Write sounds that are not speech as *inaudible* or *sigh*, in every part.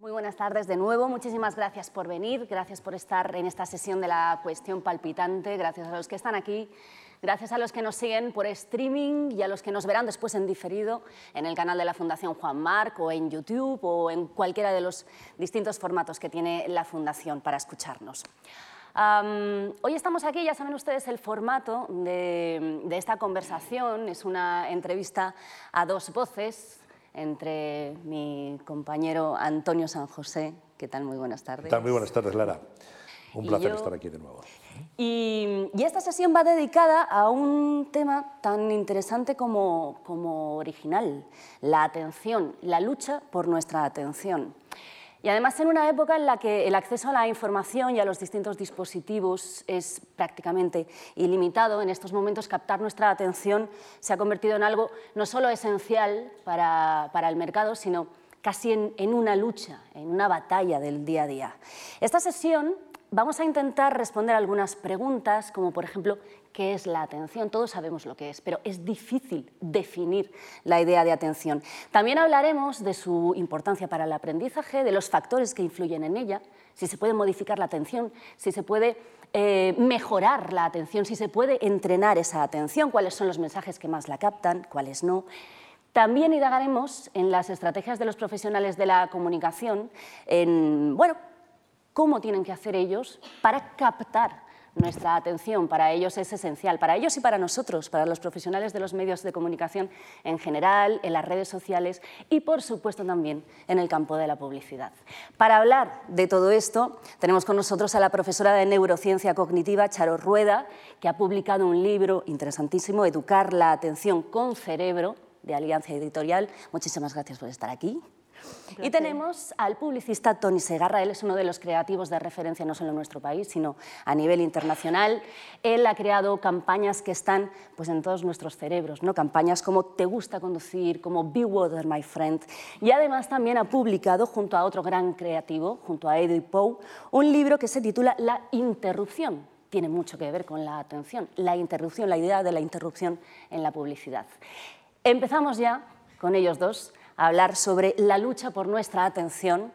Muy buenas tardes de nuevo. Muchísimas gracias por venir, gracias por estar en esta sesión de la cuestión palpitante, gracias a los que están aquí, gracias a los que nos siguen por streaming y a los que nos verán después en diferido en el canal de la Fundación Juan Marc o en YouTube o en cualquiera de los distintos formatos que tiene la Fundación para escucharnos. hoy estamos aquí, ya saben ustedes el formato de, de esta conversación, es una entrevista a dos voces, entre mi compañero Antonio San José. ¿Qué tal? Muy buenas tardes. Muy buenas tardes, Lara. Un placer estar aquí de nuevo. Y, esta sesión va dedicada a un tema tan interesante como, como original, la atención, la lucha por nuestra atención. Y además en una época en la que el acceso a la información y a los distintos dispositivos es prácticamente ilimitado, en estos momentos captar nuestra atención se ha convertido en algo no solo esencial para, el mercado, sino casi en, en una lucha, en una batalla del día a día. Esta sesión vamos a intentar responder algunas preguntas, como por ejemplo, ¿qué es la atención? Todos sabemos lo que es, pero es difícil definir la idea de atención. También hablaremos de su importancia para el aprendizaje, de los factores que influyen en ella, si se puede modificar la atención, si se puede eh, mejorar la atención, si se puede entrenar esa atención, cuáles son los mensajes que más la captan, cuáles no. También indagaremos en las estrategias de los profesionales de la comunicación, en bueno, cómo tienen que hacer ellos para captar nuestra atención. Para ellos es esencial, para ellos y para nosotros, para los profesionales de los medios de comunicación en general, en las redes sociales y, por supuesto, también en el campo de la publicidad. Para hablar de todo esto, tenemos con nosotros a la profesora de neurociencia cognitiva, Charo Rueda, que ha publicado un libro interesantísimo, Educar la atención con cerebro, de Alianza Editorial. Muchísimas gracias por estar aquí. Y tenemos al publicista Tony Segarra, él es uno de los creativos de referencia no solo en nuestro país, sino a nivel internacional. Él ha creado campañas que están pues, en todos nuestros cerebros, ¿no? campañas como Te gusta conducir, como Be Water, my friend. Y además también ha publicado, junto a otro gran creativo, junto a Eddie Poe, un libro que se titula La interrupción. Tiene mucho que ver con la atención, la interrupción, la idea de la interrupción en la publicidad. Empezamos ya con ellos dos hablar sobre la lucha por nuestra atención.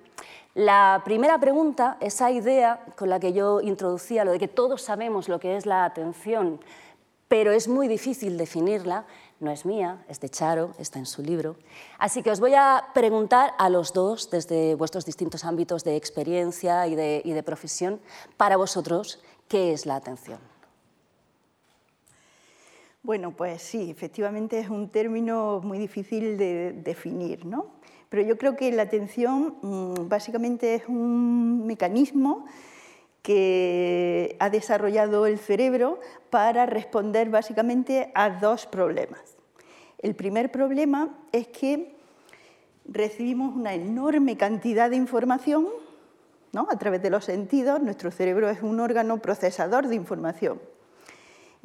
La primera pregunta, esa idea con la que yo introducía, lo de que todos sabemos lo que es la atención, pero es muy difícil definirla, no es mía, es de Charo, está en su libro. Así que os voy a preguntar a los dos, desde vuestros distintos ámbitos de experiencia y de, profesión, para vosotros, ¿qué es la atención? Bueno, pues sí, efectivamente es un término muy difícil de definir, ¿no? Pero yo creo que la atención mm, básicamente es un mecanismo que ha desarrollado el cerebro para responder básicamente a dos problemas. El primer problema es que recibimos una enorme cantidad de información ¿no? a través de los sentidos. Nuestro cerebro es un órgano procesador de información.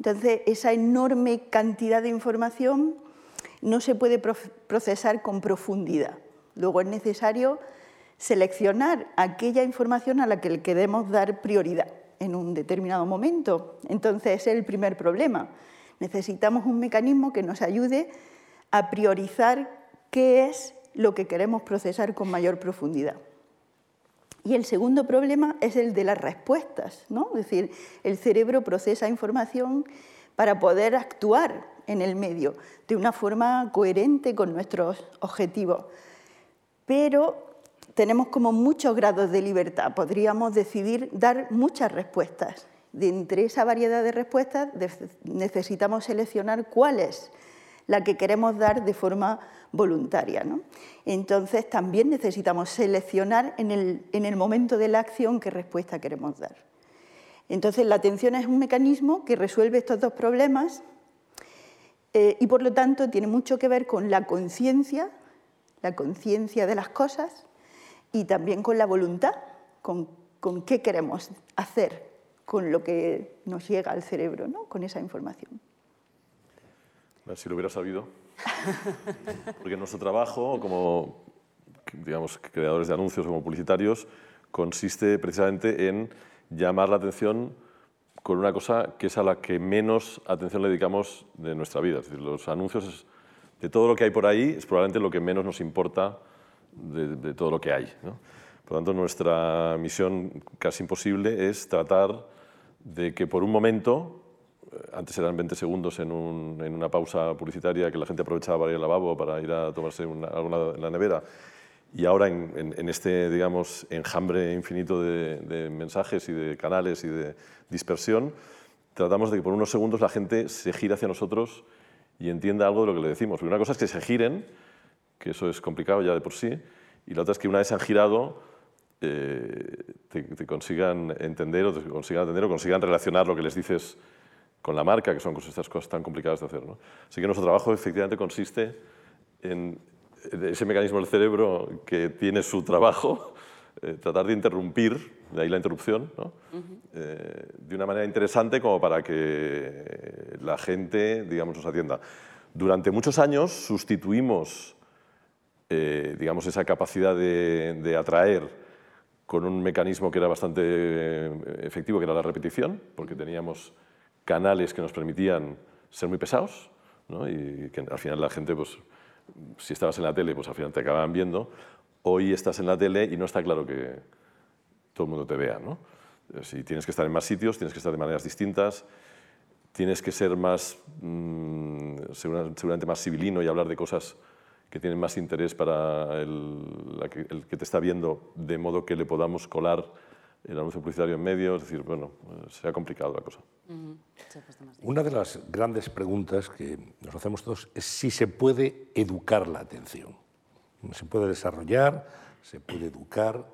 Entonces, esa enorme cantidad de información no se puede procesar con profundidad. Luego es necesario seleccionar aquella información a la que le queremos dar prioridad en un determinado momento. Entonces, ese es el primer problema. Necesitamos un mecanismo que nos ayude a priorizar qué es lo que queremos procesar con mayor profundidad. Y el segundo problema es el de las respuestas, ¿no? Es decir, el cerebro procesa información para poder actuar en el medio de una forma coherente con nuestros objetivos. Pero tenemos como muchos grados de libertad, podríamos decidir dar muchas respuestas. De entre esa variedad de respuestas necesitamos seleccionar cuál es la que queremos dar de forma voluntaria. Entonces también necesitamos seleccionar en el, momento de la acción qué respuesta queremos dar. Entonces la atención es un mecanismo que resuelve estos dos problemas eh, y por lo tanto tiene mucho que ver con la conciencia, la conciencia de las cosas y también con la voluntad, con, con, qué queremos hacer con lo que nos llega al cerebro, ¿no? con esa información. Si lo hubiera sabido. *laughs* Porque nuestro trabajo como digamos, creadores de anuncios, como publicitarios, consiste precisamente en llamar la atención con una cosa que es a la que menos atención le dedicamos de nuestra vida. Es decir, los anuncios, de todo lo que hay por ahí, es probablemente lo que menos nos importa de, todo lo que hay. Por lo tanto, nuestra misión casi imposible es tratar de que por un momento, antes eran 20 segundos en, una pausa publicitaria que la gente aprovechaba para ir al lavabo, para ir a tomarse una, algo en la nevera, y ahora en, este, digamos, enjambre infinito de, mensajes y de canales y de dispersión, tratamos de que por unos segundos la gente se gire hacia nosotros y entienda algo de lo que le decimos. una cosa es que se giren, que eso es complicado ya de por sí, y la otra es que una vez se han girado, eh, te, consigan entender o te consigan entender o consigan relacionar lo que les dices con la marca, que son estas cosas tan complicadas de hacer. ¿no? Así que nuestro trabajo efectivamente consiste en ese mecanismo del cerebro que tiene su trabajo, *laughs* eh, tratar de interrumpir, de ahí la interrupción, ¿no? Eh, de una manera interesante como para que la gente, digamos, nos atienda. Durante muchos años sustituimos, digamos, esa capacidad de, de atraer con un mecanismo que era bastante eh, efectivo, que era la repetición, porque teníamos canales que nos permitían ser muy pesados, ¿no? y que al final la gente, pues, si estabas en la tele, pues al final te acababan viendo. Hoy estás en la tele y no está claro que todo el mundo te vea. ¿no? Si tienes que estar en más sitios, tienes que estar de maneras distintas, tienes que ser más, mm, seguramente más civilino y hablar de cosas que tienen más interés para el, que, te está viendo, de modo que le podamos colar el anuncio publicitario en medio, es decir, bueno, será complicado la cosa. Una de las grandes preguntas que nos hacemos todos es si se puede educar la atención. Se puede desarrollar, se puede educar.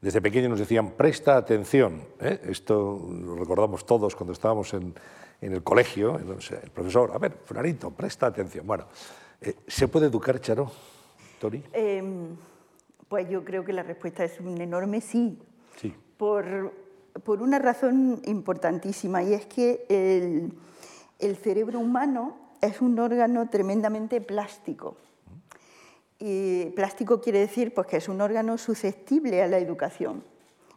Desde pequeños nos decían, presta atención. ¿eh? Esto lo recordamos todos cuando estábamos en, en el colegio, el profesor, a ver, Fulanito, presta atención. Bueno, eh, ¿Se puede educar, Charo? Tori. Em, pues yo creo que la respuesta es un enorme sí. Sí. Por, una razón importantísima, y es que el, el, cerebro humano es un órgano tremendamente plástico. Y plástico quiere decir pues, que es un órgano susceptible a la educación.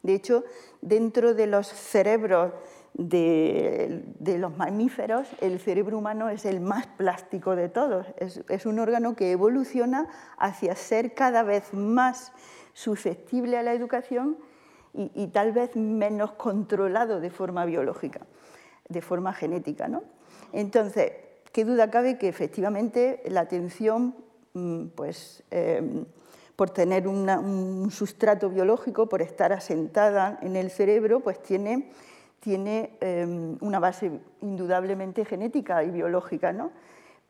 De hecho, dentro de los cerebros de, los mamíferos, el cerebro humano es el más plástico de todos. Es, un órgano que evoluciona hacia ser cada vez más susceptible a la educación y, tal vez menos controlado de forma biológica, de forma genética. ¿no? Entonces, qué duda cabe que efectivamente la atención, mm, pues, em, por tener un sustrato biológico, por estar asentada en el cerebro, pues tiene tiene em, una base indudablemente genética y biológica, ¿no?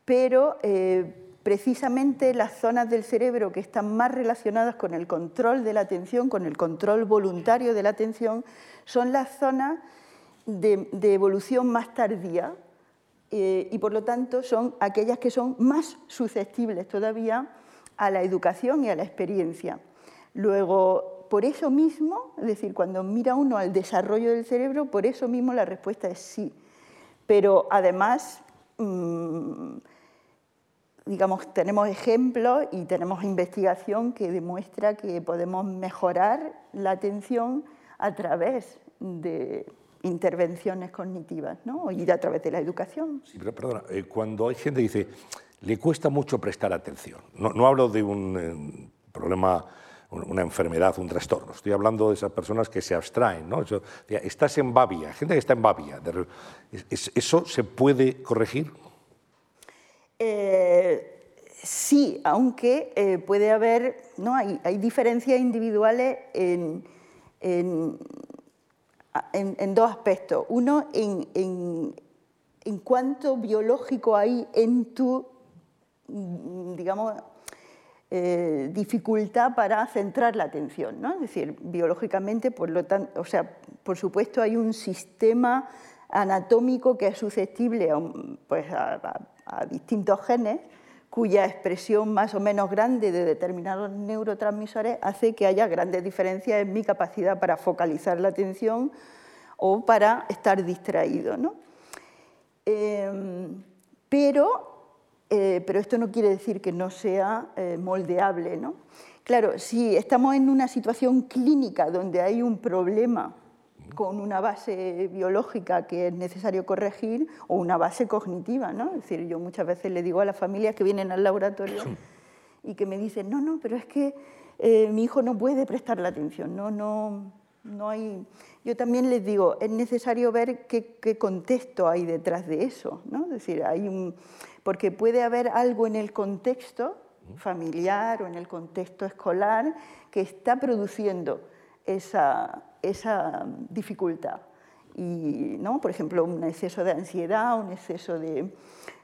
pero eh, precisamente las zonas del cerebro que están más relacionadas con el control de la atención, con el control voluntario de la atención, son las zonas de, evolución más tardía eh, y por lo tanto son aquellas que son más susceptibles todavía a la educación y a la experiencia. Luego, por eso mismo, es decir, cuando mira uno al desarrollo del cerebro, por eso mismo la respuesta es sí. Pero además, mm, digamos, tenemos ejemplos y tenemos investigación que demuestra que podemos mejorar la atención a través de intervenciones cognitivas, ¿no? y a través de la educación. Pero perdona, eh, cuando hay gente que dice, le cuesta mucho prestar atención, no, hablo de un eh, problema una enfermedad, un trastorno. Estoy hablando de esas personas que se abstraen. ¿no? estás en babia, gente que está en babia. ¿Eso se puede corregir? Eh, sí, aunque eh, puede haber, ¿no? hay, diferencias individuales en, en, dos aspectos. Uno, en, en cuánto biológico hay en tu, digamos, eh, dificultad para centrar la atención. ¿no? Es decir, biológicamente, por, lo tanto, o sea, por supuesto, hay un sistema anatómico que es susceptible a, pues, a, distintos genes cuya expresión más o menos grande de determinados neurotransmisores hace que haya grandes diferencias en mi capacidad para focalizar la atención o para estar distraído. ¿no? Em, pero eh, pero esto no quiere decir que no sea eh, moldeable. ¿no? Claro, si estamos en una situación clínica donde hay un problema con una base biológica que es necesario corregir o una base cognitiva, ¿no? Es decir, yo muchas veces le digo a las familias que vienen al laboratorio y que me dicen, no, no, pero es que eh, mi hijo no puede prestar la atención, no, no, no hay... Yo también les digo, es necesario ver qué, qué contexto hay detrás de eso, ¿no? Es decir, hay un... porque puede haber algo en el contexto familiar o en el contexto escolar que está produciendo esa, esa dificultad. Y, ¿no? Por ejemplo, un exceso de ansiedad, un exceso de,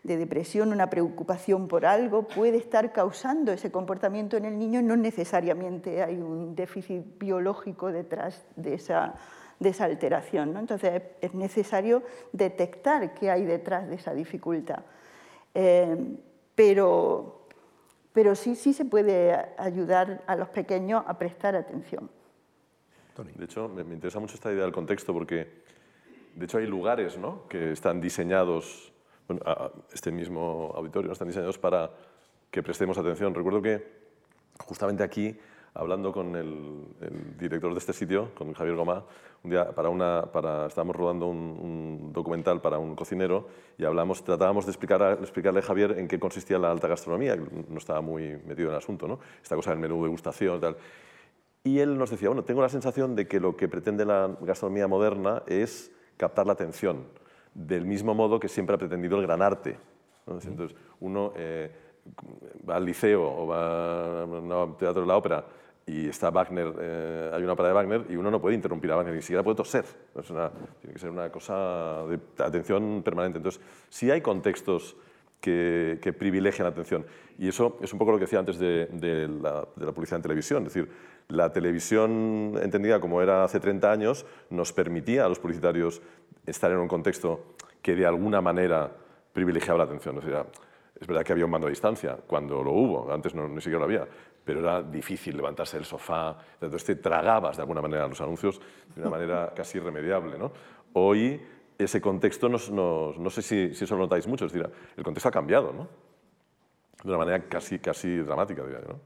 de, depresión, una preocupación por algo puede estar causando ese comportamiento en el niño, no necesariamente hay un déficit biológico detrás de esa, de esa alteración. ¿no? Entonces es necesario detectar qué hay detrás de esa dificultad. Eh, pero, pero sí, sí se puede ayudar a los pequeños a prestar atención. De hecho, me, interesa mucho esta idea del contexto porque, de hecho, hay lugares ¿no? que están diseñados, bueno, este mismo auditorio, están diseñados para que prestemos atención. Recuerdo que justamente aquí, hablando con el, director de este sitio, con Javier Gomá, un día para una, para, estábamos rodando un, documental para un cocinero y hablamos, tratábamos de explicar explicarle a Javier en qué consistía la alta gastronomía, que no estaba muy metido en el asunto, ¿no? esta cosa del menú de degustación y tal. Y él nos decía, bueno, tengo la sensación de que lo que pretende la gastronomía moderna es captar la atención, del mismo modo que siempre ha pretendido el gran arte. Entonces, uno eh, va al liceo o va al teatro de la ópera y está Wagner, eh, hay una ópera de Wagner y uno no puede interrumpir a Wagner, ni siquiera puede toser. Es una, tiene que ser una cosa de atención permanente. Entonces, sí hay contextos que, que privilegian la atención. Y eso es un poco lo que decía antes de, de, la, de la publicidad en televisión. Es decir, la televisión, entendida como era hace 30 años, nos permitía a los publicitarios estar en un contexto que de alguna manera privilegiaba la atención. O sea, es verdad que había un mando a distancia, cuando lo hubo, antes no, ni siquiera lo había, pero era difícil levantarse del sofá, entonces te tragabas de alguna manera los anuncios de una manera casi irremediable. ¿no? Hoy ese contexto, no sé si, si, eso lo notáis mucho, es decir, el contexto ha cambiado, ¿no? de una manera casi, casi dramática, diría yo. ¿no?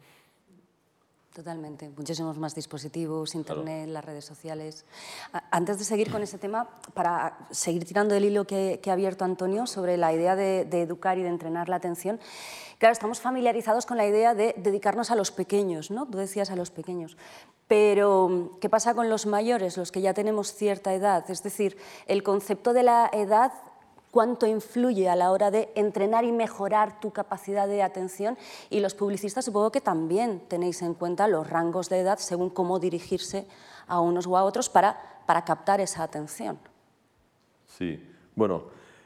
Totalmente, muchísimos más dispositivos, Internet, las redes sociales. Antes de seguir con ese tema, para seguir tirando el hilo que, ha abierto Antonio sobre la idea de, educar y de entrenar la atención, claro, estamos familiarizados con la idea de dedicarnos a los pequeños, ¿no? Tú decías a los pequeños. Pero, ¿qué pasa con los mayores, los que ya tenemos cierta edad? Es decir, el concepto de la edad cuánto influye a la hora de entrenar y mejorar tu capacidad de atención y los publicistas supongo que también tenéis en cuenta los rangos de edad según cómo dirigirse a unos o a otros para, para captar esa atención. Sí, bueno,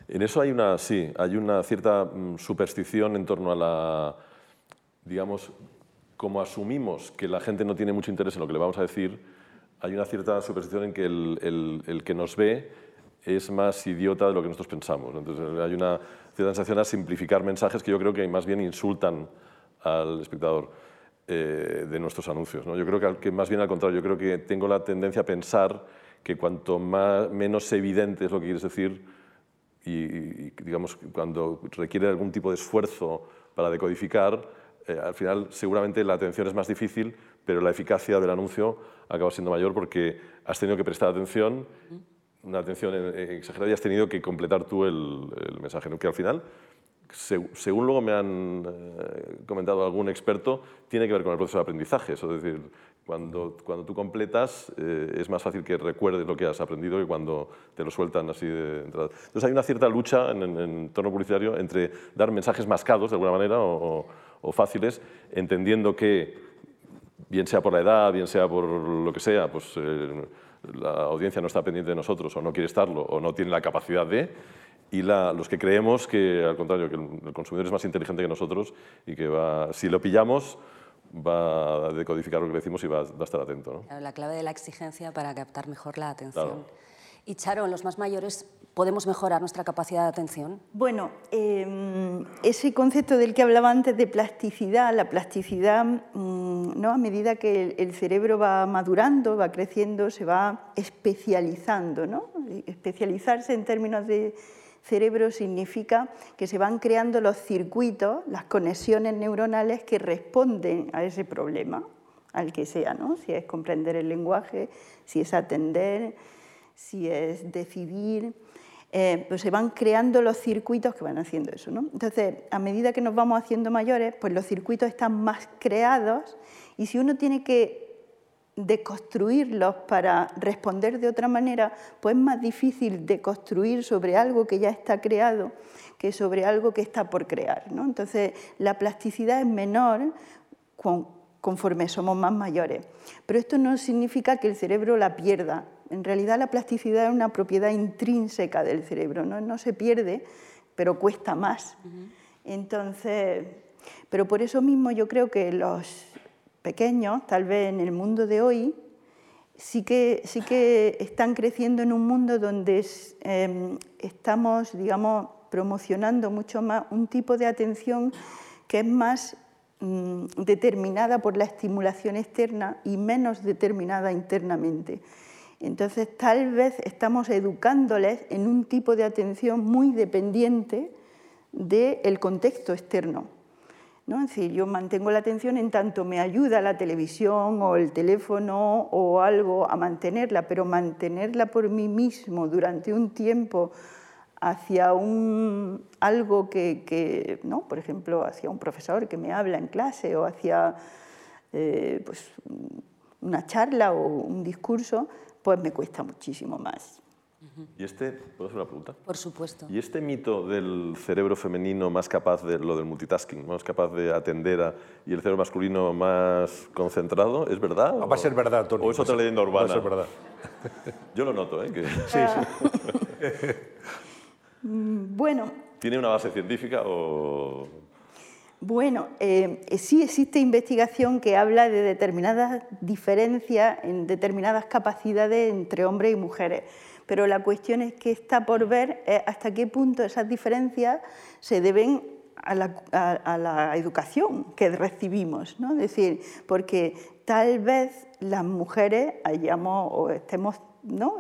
en eso hay una, sí, hay una cierta mm, superstición en torno a la, digamos, como asumimos que la gente no tiene mucho interés en lo que le vamos a decir, hay una cierta superstición en que el, el, el que nos ve es más idiota de lo que nosotros pensamos. Entonces hay una cierta sensación a simplificar mensajes que yo creo que más bien insultan al espectador eh, de nuestros anuncios. ¿no? Yo creo que, que, más bien al contrario, yo creo que tengo la tendencia a pensar que cuanto más, menos evidente es lo que quieres decir y, digamos, cuando requiere algún tipo de esfuerzo para decodificar, eh, al final seguramente la atención es más difícil, pero la eficacia del anuncio acaba siendo mayor porque has tenido que prestar atención una atención exagerada y has tenido que completar tú el, mensaje, que al final, según luego me han eh, comentado algún experto, tiene que ver con el proceso de aprendizaje. es decir, cuando, cuando tú completas eh, es más fácil que recuerdes lo que has aprendido que cuando te lo sueltan así de entrada. Entonces hay una cierta lucha en el entorno publicitario entre dar mensajes mascados de alguna manera o, fáciles, entendiendo que, bien sea por la edad, bien sea por lo que sea, pues... Eh, la audiencia no está pendiente de nosotros o no quiere estarlo o no tiene la capacidad de, y los que creemos que, al contrario, que el, consumidor es más inteligente que nosotros y que va, si lo pillamos, va a decodificar lo que le decimos y va, a estar atento. La clave de la exigencia para captar mejor la atención. Y Charo, los más mayores podemos mejorar nuestra capacidad de atención? Bueno, em, ese concepto del que hablaba antes de plasticidad, la plasticidad, mm, ¿no? a medida que el, cerebro va madurando, va creciendo, se va especializando. ¿no? Especializarse en términos de cerebro significa que se van creando los circuitos, las conexiones neuronales que responden a ese problema, al que sea, ¿no? si es comprender el lenguaje, si es atender, si es decidir. Eh, pues se van creando los circuitos que van haciendo eso. ¿no? Entonces, a medida que nos vamos haciendo mayores, pues los circuitos están más creados Y si uno tiene que deconstruirlos para responder de otra manera, pues es más difícil deconstruir sobre algo que ya está creado que sobre algo que está por crear. Entonces, la plasticidad es menor conforme somos más mayores. Pero esto no significa que el cerebro la pierda. En realidad la plasticidad es una propiedad intrínseca del cerebro, no, no se pierde, pero cuesta más. Entonces, pero por eso mismo yo creo que los pequeños, tal vez en el mundo de hoy, sí que, sí que están creciendo en un mundo donde em, estamos, digamos, promocionando mucho más un tipo de atención que es más mm, determinada por la estimulación externa y menos determinada internamente. Entonces, tal vez estamos educándoles en un tipo de atención muy dependiente del contexto externo. ¿no? Es decir, yo mantengo la atención en tanto me ayuda la televisión o el teléfono o algo a mantenerla, pero mantenerla por mí mismo durante un tiempo hacia un, algo que, por ejemplo, hacia un profesor que me habla en clase o hacia eh, pues, una charla o un discurso, pues me cuesta muchísimo más. ¿Y este, ¿puedo hacer una pregunta? Por supuesto. ¿Y este mito del cerebro femenino más capaz de lo del multitasking, más capaz de atender a, y el cerebro masculino más concentrado, es verdad? Va a ser verdad, Tony. ¿O es otra leyenda urbana? Va a ser verdad. Yo lo noto, ¿eh? *laughs* Sí, sí. *laughs* Mm, bueno. ¿Tiene una base científica o...? Bueno, eh, sí existe investigación que habla de determinadas diferencias en determinadas capacidades entre hombres y mujeres, pero la cuestión es que está por ver hasta qué punto esas diferencias se deben a la, educación que recibimos, ¿no? Es decir, porque tal vez las mujeres hayamos o estemos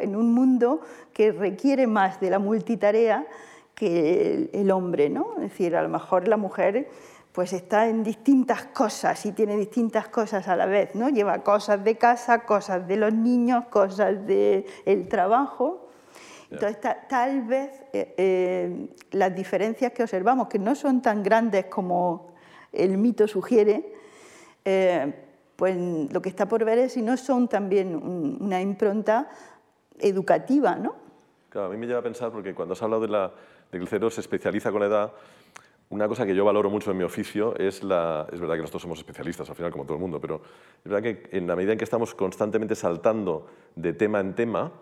en un mundo que requiere más de la multitarea que el, hombre. ¿no? Es decir, a lo mejor la mujer pues está en distintas cosas y tiene distintas cosas a la vez, ¿no? Lleva cosas de casa, cosas de los niños, cosas del trabajo. Entonces, tal vez eh, eh, las diferencias que observamos, que no son tan grandes como el mito sugiere, eh, pues lo que está por ver es si no son también una impronta educativa, ¿no? Claro, a mí me lleva a pensar, porque cuando has hablado de, la, de que el cerebro se especializa con la edad, una cosa que yo valoro mucho en mi oficio es la... Es verdad que nosotros somos especialistas, al final, como todo el mundo, pero es verdad que en la medida en que estamos constantemente saltando de tema en tema,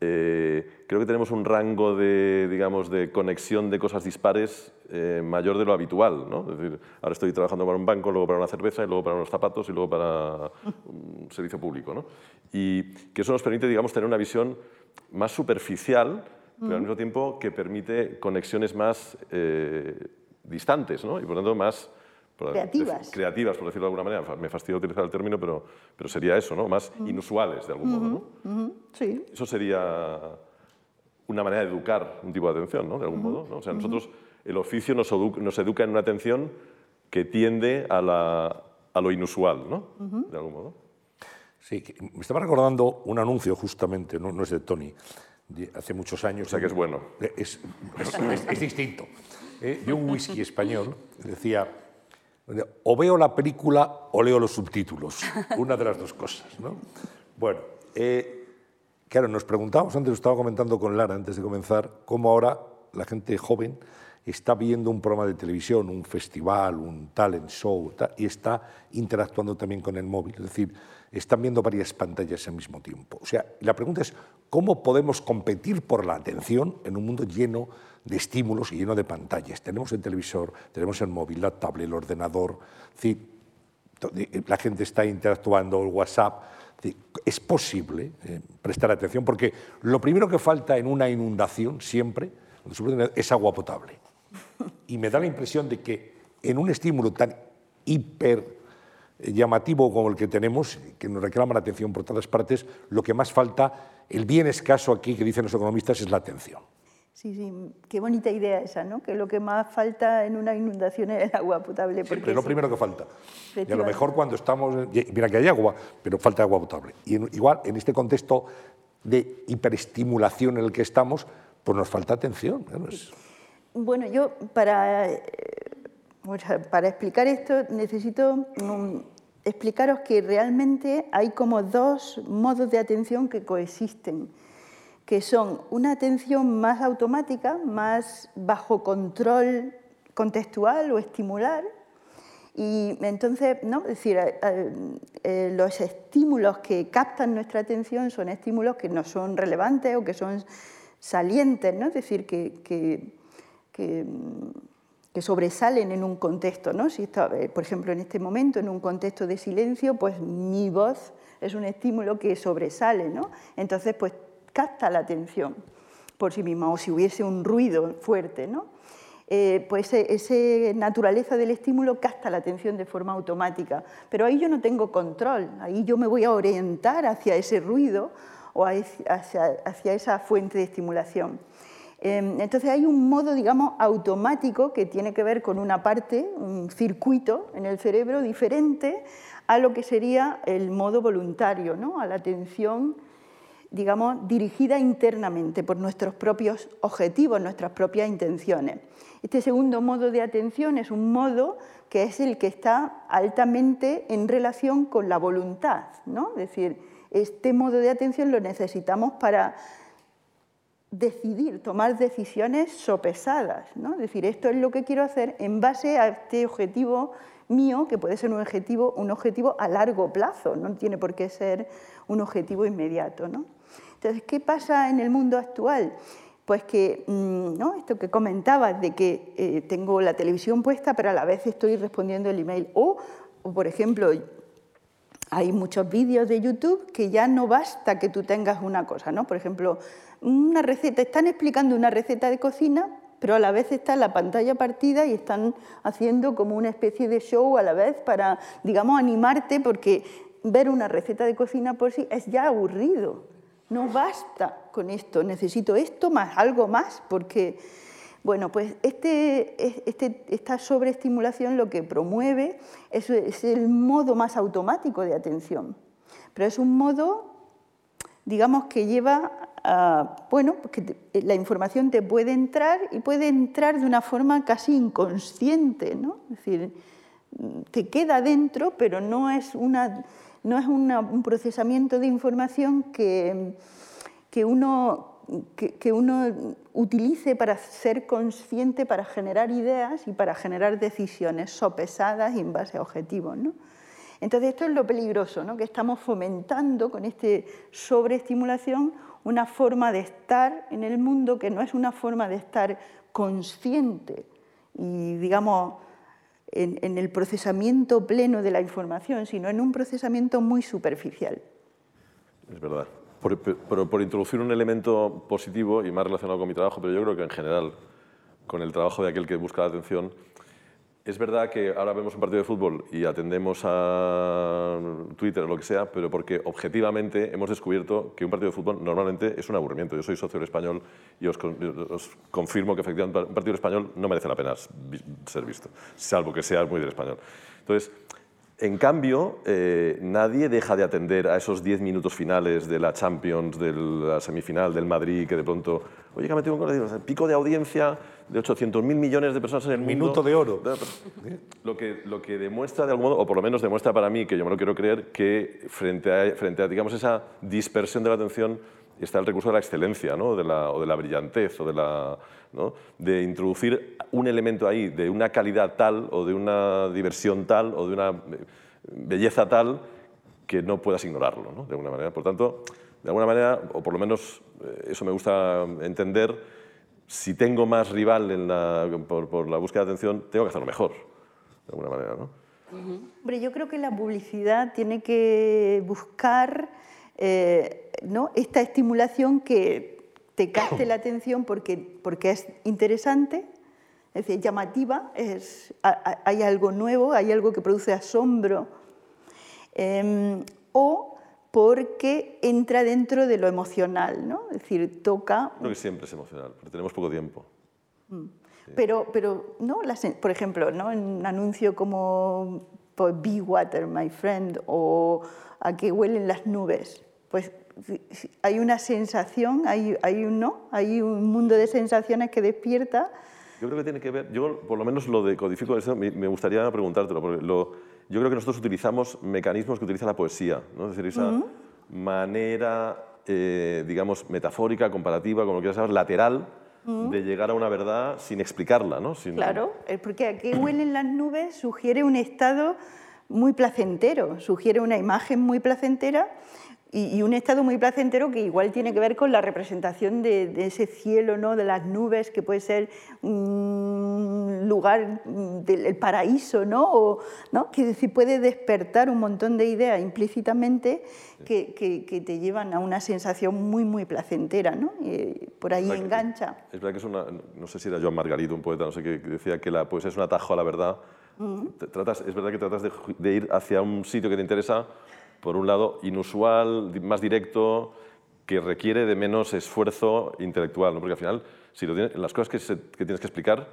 eh, creo que tenemos un rango de, digamos, de conexión de cosas dispares eh, mayor de lo habitual. ¿no? Es decir, ahora estoy trabajando para un banco, luego para una cerveza, y luego para unos zapatos, y luego para un servicio público. ¿no? Y que eso nos permite digamos, tener una visión más superficial, pero al mismo tiempo que permite conexiones más eh, distantes ¿no? y por lo tanto más creativas. creativas, por decirlo de alguna manera. Me fastidia utilizar el término, pero, pero sería eso, ¿no? más inusuales de algún modo. ¿no? Sí. Eso sería una manera de educar un tipo de atención, ¿no? de algún modo. ¿no? O sea, nosotros, el oficio nos, nos, educa en una atención que tiende a, la, a lo inusual, ¿no? de algún modo. Sí, me estaba recordando un anuncio justamente, no, no es de Tony, de hace muchos años. O sea que es bueno. Es, es, es distinto. ¿Eh? de un whisky español, decía o veo la película o leo los subtítulos, una de las dos cosas. ¿no? Bueno, eh, claro, nos preguntábamos antes, lo estaba comentando con Lara antes de comenzar, cómo ahora la gente joven está viendo un programa de televisión, un festival, un talent show, y está interactuando también con el móvil. Es decir, están viendo varias pantallas al mismo tiempo. O sea, la pregunta es, ¿cómo podemos competir por la atención en un mundo lleno de estímulos y lleno de pantallas. Tenemos el televisor, tenemos el móvil, la tablet, el ordenador, eh, la gente está interactuando, el WhatsApp. Es posible eh, prestar atención porque lo primero que falta en una inundación siempre es agua potable. *laughs* Y me da la impresión de que en un estímulo tan hiper eh, llamativo como el que tenemos, que nos reclama la atención por todas partes, lo que más falta, el bien escaso aquí que dicen los economistas, es la atención. Sí, sí, qué bonita idea esa, ¿no? Que lo que más falta en una inundación es el agua potable. Siempre es lo primero que falta. Y a lo mejor cuando estamos, mira que hay agua, pero falta agua potable. Y igual en este contexto de hiperestimulación en el que estamos, pues nos falta atención. Bueno, yo para, para explicar esto necesito explicaros que realmente hay como dos modos de atención que coexisten, que son una atención más automática, más bajo control contextual o estimular, y entonces, ¿no? es decir, eh, eh, los estímulos que captan nuestra atención son estímulos que no son relevantes o que son salientes, ¿no? es decir, que, que, sobresalen en un contexto. ¿no? Si está, eh, por ejemplo, en este momento, en un contexto de silencio, pues mi voz es un estímulo que sobresale, ¿no? entonces pues capta la atención por sí misma, o si hubiese un ruido fuerte. ¿no? Eh, pues esa naturaleza del estímulo capta la atención de forma automática. Pero ahí yo no tengo control, ahí yo me voy a orientar hacia ese ruido o hacia esa fuente de estimulación. Em, entonces hay un modo, digamos, automático que tiene que ver con una parte, un circuito en el cerebro diferente a lo que sería el modo voluntario, ¿no? a la atención digamos, dirigida internamente por nuestros propios objetivos, nuestras propias intenciones. Este segundo modo de atención es un modo que es el que está altamente en relación con la voluntad. ¿no? Es decir, este modo de atención lo necesitamos para decidir, tomar decisiones sopesadas. ¿no? Es decir, esto es lo que quiero hacer en base a este objetivo mío, que puede ser un objetivo, un objetivo a largo plazo, no tiene por qué ser un objetivo inmediato. ¿no? Entonces, ¿qué pasa en el mundo actual? Pues que, mm, ¿no? esto que comentabas de que eh, tengo la televisión puesta, pero a la vez estoy respondiendo el email. O, por ejemplo, hay muchos vídeos de YouTube que ya no basta que tú tengas una cosa, ¿no? Por ejemplo, una receta, están explicando una receta de cocina, pero a la vez está la pantalla partida y están haciendo como una especie de show a la vez para, digamos, animarte, porque ver una receta de cocina por sí es ya aburrido. No basta con esto, necesito esto más, algo más, porque, bueno, pues este, este, esta sobreestimulación lo que promueve es, es el modo más automático de atención, pero es un modo, digamos, que lleva a, bueno, que la información te puede entrar y puede entrar de una forma casi inconsciente, ¿no? Es decir, te queda dentro, pero no es una no es un procesamiento de información que, que uno, que, uno utilice para ser consciente, para generar ideas y para generar decisiones sopesadas y en base a objetivos. Entonces esto es lo peligroso, ¿no? que estamos fomentando con esta sobreestimulación una forma de estar en el mundo que no es una forma de estar consciente y, digamos, en, el procesamiento pleno de la información, sino en un procesamiento muy superficial. Es verdad. Por, por, introducir un elemento positivo y más relacionado con mi trabajo, pero yo creo que en general con el trabajo de aquel que busca la atención, es verdad que ahora vemos un partido de fútbol y atendemos a Twitter o lo que sea, pero porque objetivamente hemos descubierto que un partido de fútbol normalmente es un aburrimiento. Yo soy socio del español y os, confirmo que efectivamente un partido español no merece la pena ser visto, salvo que sea muy del español. Entonces, en cambio, eh, nadie deja de atender a esos 10 minutos finales de la Champions, de la semifinal del Madrid, que de pronto, oye, que metido un gol, pico de audiencia de 800.000 millones de personas en el mundo. Minuto de oro. Lo que, lo que demuestra de algún modo, o por lo menos demuestra para mí, que yo me lo quiero creer, que frente a, frente a digamos, esa dispersión de la atención está el recurso de la excelencia, ¿no? de la, o de la brillantez, o de, la, ¿no? de introducir un elemento ahí de una calidad tal, o de una diversión tal, o de una belleza tal, que no puedas ignorarlo, ¿no? de alguna manera. Por tanto, de alguna manera, o por lo menos eh, eso me gusta entender, si tengo más rival en la, por, la búsqueda de atención, tengo que hacerlo mejor, de alguna manera. ¿no? Hombre, yo creo que la publicidad tiene que buscar eh, ¿no? esta estimulación que te capte la atención porque, porque es interesante, es decir, llamativa, es, hay algo nuevo, hay algo que produce asombro, em, o porque entra dentro de lo emocional, ¿no? Es decir, toca... Creo que siempre es emocional, porque tenemos poco tiempo. Mm. Pero, pero ¿no? por ejemplo, ¿no? en un anuncio como pues, Be Water, my friend, o a que huelen las nubes, pues hay una sensación, hay, hay, un, ¿no? hay un mundo de sensaciones que despierta. Yo creo que tiene que ver, yo por lo menos lo decodifico, me, me gustaría preguntártelo, porque lo, yo creo que nosotros utilizamos mecanismos que utiliza la poesía, ¿no? es decir, esa manera, eh, digamos, metafórica, comparativa, como quieras llamar, lateral, de llegar a una verdad sin explicarla. ¿no? Claro, porque a qué huelen las nubes sugiere un estado muy placentero, sugiere una imagen muy placentera y, un estado muy placentero que igual tiene que ver con la representación de, ese cielo, ¿no? de las nubes, que puede ser un lugar del paraíso, ¿no? O, ¿no? que decir, puede despertar un montón de ideas implícitamente que, que, te llevan a una sensación muy, muy placentera. ¿no? Y por ahí engancha. Es verdad que es una, no sé si era Joan Margarito, un poeta, no sé, que decía que la poesía es un atajo a la verdad. tratas, es verdad que tratas de, de ir hacia un sitio que te interesa por un lado, inusual, más directo, que requiere de menos esfuerzo intelectual, ¿no? porque al final, si lo las cosas que, tienes que explicar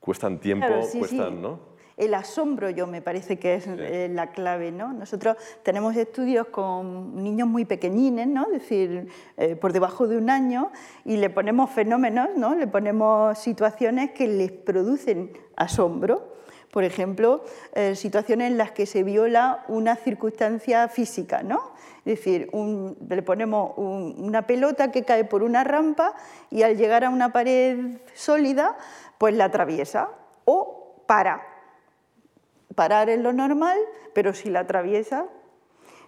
cuestan tiempo, cuestan, ¿no? El asombro yo me parece que es eh, la clave, ¿no? Nosotros tenemos estudios con niños muy pequeñines, ¿no? Es decir, eh, por debajo de un año, y le ponemos fenómenos, ¿no? Le ponemos situaciones que les producen asombro. Por ejemplo, eh, situaciones en las que se viola una circunstancia física, ¿no? Es decir, le ponemos una pelota que cae por una rampa y al llegar a una pared sólida, pues la atraviesa o para. Parar es lo normal, pero si la atraviesa,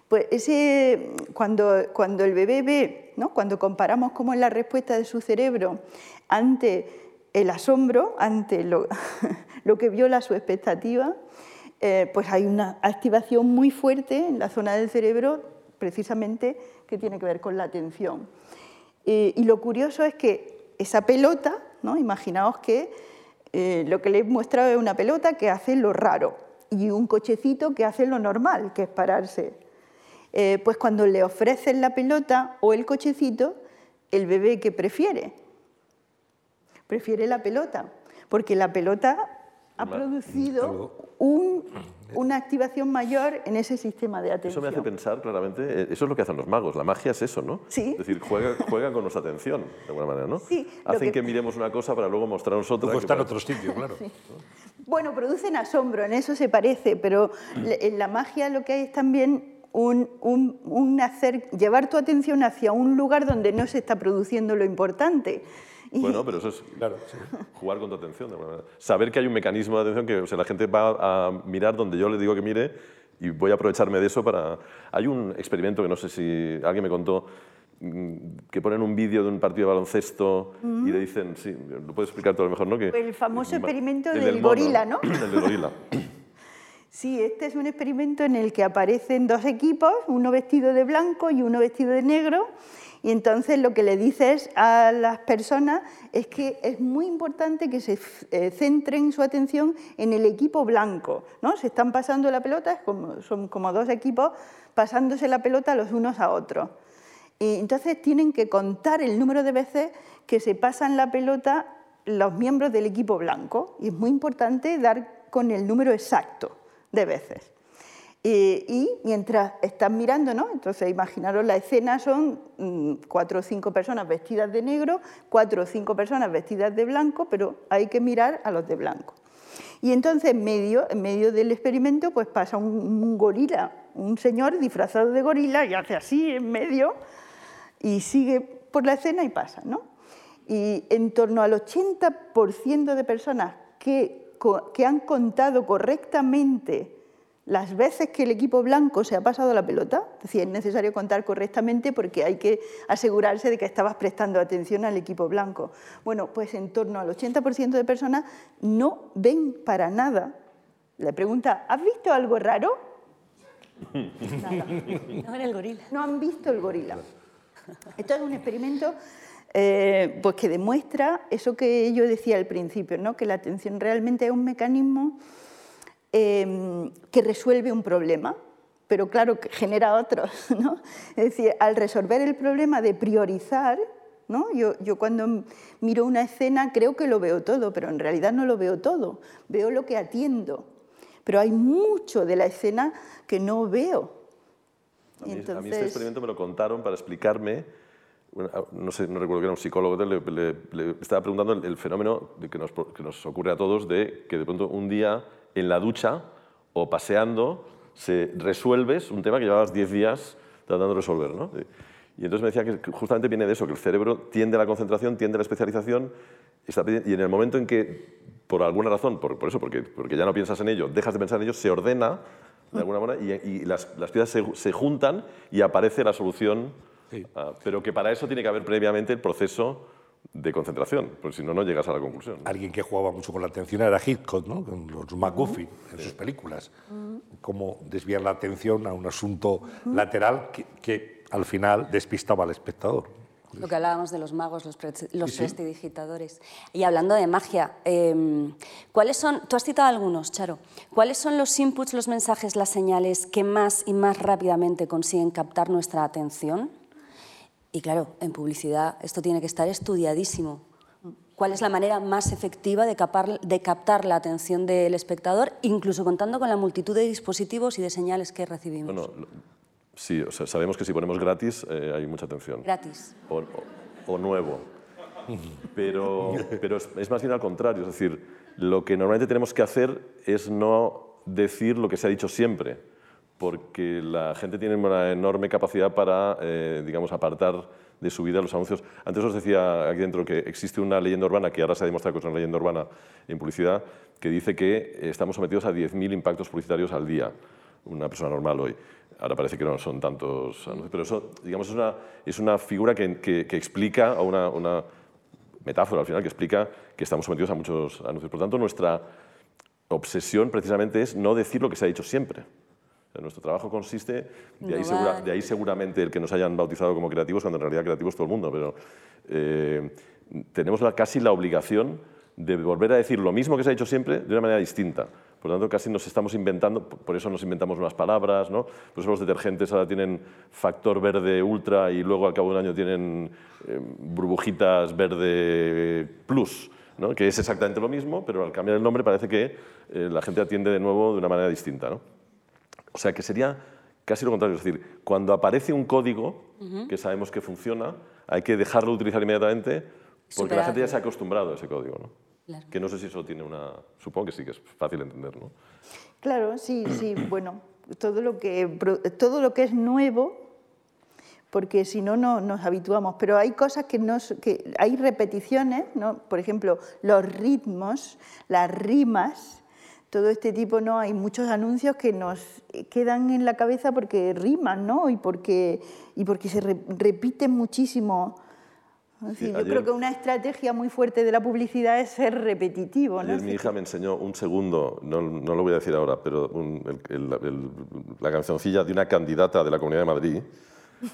pues ese, cuando, cuando el bebé ve, ¿no? cuando comparamos cómo es la respuesta de su cerebro ante el asombro ante *laughs* lo, que viola su expectativa, eh, pues hay una activación muy fuerte en la zona del cerebro precisamente que tiene que ver con la atención. Eh, y lo curioso es que esa pelota, ¿no? imaginaos que eh, lo que le he mostrado es una pelota que hace lo raro y un cochecito que hace lo normal, que es pararse. pues cuando le ofrecen la pelota o el cochecito, el bebé que prefiere, prefiere la pelota, porque la pelota ha producido una activación mayor en ese sistema de atención. Eso me hace pensar claramente, eh, eso es lo que hacen los magos, la magia es eso, ¿no? Sí. Es decir, juegan, con nuestra atención, de alguna manera, ¿no? Sí. Hacen que... miremos una cosa para luego mostrarnos otra. O en otro sitio, claro. Bueno, producen asombro, en eso se parece, pero en la magia lo que hay es también un, un, hacer, llevar tu atención hacia un lugar donde no se está produciendo lo importante. Bueno, pero eso es *laughs* claro, jugar con tu atención. Saber que hay un mecanismo de atención que o sea, la gente va a mirar donde yo le digo que mire y voy a aprovecharme de eso para... Hay un experimento que no sé si alguien me contó mm, que ponen un vídeo de un partido de baloncesto y le dicen, sí, lo puedes explicar todo lo mejor, ¿no? Que, el famoso experimento del, gorila, ¿no? El del gorila. *coughs* *coughs* Sí, este es un experimento en el que aparecen dos equipos, uno vestido de blanco y uno vestido de negro, y entonces lo que le dices a las personas es que es muy importante que se eh, centren su atención en el equipo blanco. ¿no? Se están pasando la pelota, son como dos equipos pasándose la pelota los unos a otros. Y entonces tienen que contar el número de veces que se pasan la pelota los miembros del equipo blanco. Y es muy importante dar con el número exacto de veces. Y, mientras están mirando, ¿no? entonces imaginaros la escena, son mm, cuatro o cinco personas vestidas de negro, cuatro o cinco personas vestidas de blanco, pero hay que mirar a los de blanco. Y entonces en medio, en medio del experimento pues pasa un, gorila, un señor disfrazado de gorila y hace así en medio y sigue por la escena y pasa. ¿no? Y en torno al 80% de personas que, que han contado correctamente las veces que el equipo blanco se ha pasado la pelota, es decir, es necesario contar correctamente porque hay que asegurarse de que estabas prestando atención al equipo blanco. Bueno, pues en torno al 80% de personas no ven para nada. Le pregunta, ¿has visto algo raro? Nada. *laughs* No el gorila. No han visto el gorila. Esto es un experimento eh, pues que demuestra eso que yo decía al principio, ¿no? que la atención realmente es un mecanismo Em, que resuelve un problema, pero claro, que genera otros. *laughs* ¿no? Es decir, al resolver el problema de priorizar, ¿no? yo, yo cuando miro una escena creo que lo veo todo, pero en realidad no lo veo todo, veo lo que atiendo. Pero hay mucho de la escena que no veo. A mí, Entonces... a mí este experimento me lo contaron para explicarme no sé, no recuerdo que era un psicólogo, le, le, estaba preguntando el, fenómeno que nos, que nos, ocurre a todos de que de pronto un día en la ducha o paseando, se resuelves un tema que llevabas 10 días tratando de resolver. ¿no? Y entonces me decía que justamente viene de eso, que el cerebro tiende a la concentración, tiende a la especialización, y en el momento en que, por alguna razón, por, eso, porque, porque ya no piensas en ello, dejas de pensar en ello, se ordena de alguna manera y, las, piezas se, juntan y aparece la solución, ah, pero que para eso tiene que haber previamente el proceso de concentración, porque si no, no llegas a la conclusión. Alguien que jugaba mucho con la atención era Hitchcock, ¿no? con los McGuffin en sus películas. Cómo desviar la atención a un asunto lateral que, al final despistaba al espectador. Lo que hablábamos de los magos, los, prestidigitadores. Y hablando de magia, em, ¿cuáles son, tú has citado algunos, Charo, ¿cuáles son los inputs, los mensajes, las señales que más y más rápidamente consiguen captar nuestra atención? Y claro, en publicidad esto tiene que estar estudiadísimo. ¿Cuál es la manera más efectiva de captar, de captar la atención del espectador, incluso contando con la multitud de dispositivos y de señales que recibimos? Bueno, sí, o sea, sabemos que si ponemos gratis eh, hay mucha atención. Gratis. O, nuevo. Pero, pero es, es más bien al contrario, es decir, lo que normalmente tenemos que hacer es no decir lo que se ha dicho siempre porque la gente tiene una enorme capacidad para, eh, digamos, apartar de su vida los anuncios. Antes os decía aquí dentro que existe una leyenda urbana, que ahora se ha demostrado que es una leyenda urbana en publicidad, que dice que estamos sometidos a 10.000 impactos publicitarios al día, una persona normal hoy. Ahora parece que no son tantos anuncios, pero eso, digamos, es una, es una figura que, que, explica, o una, una metáfora al final, que explica que estamos sometidos a muchos anuncios. Por tanto, nuestra obsesión precisamente es no decir lo que se ha dicho siempre. Nuestro trabajo consiste, de ahí, de ahí, seguramente el que nos hayan bautizado como creativos, cuando en realidad creativos todo el mundo, pero eh, tenemos casi la obligación de volver a decir lo mismo que se ha dicho siempre de una manera distinta. Por lo tanto, casi nos estamos inventando, por eso nos inventamos unas palabras, ¿no? por eso los detergentes ahora tienen factor verde ultra y luego al cabo de un año tienen eh, burbujitas verde plus. ¿no? que es exactamente lo mismo, pero al cambiar el nombre parece que eh, la gente atiende de nuevo de una manera distinta. ¿no? O sea, que sería casi lo contrario. Es decir, cuando aparece un código que sabemos que funciona, hay que dejarlo de utilizar inmediatamente porque la gente ya se ha acostumbrado a ese código. ¿no? Que no sé si eso tiene una... Supongo que sí, que es fácil entender, ¿no? Claro, sí, sí. *clears throat* bueno, todo lo que, todo lo que es nuevo, porque si no, no nos habituamos. Pero hay cosas que, no, que hay repeticiones, ¿no? por ejemplo, los ritmos, las rimas, todo este tipo, ¿no? Hay muchos anuncios que nos quedan en la cabeza porque riman, ¿no? Y porque, y porque se repiten muchísimo. yo creo que una estrategia muy fuerte de la publicidad es ser repetitivo. ¿no? mi hija me enseñó un segundo, no, no, lo voy a decir ahora, pero la cancioncilla de una candidata de la Comunidad de Madrid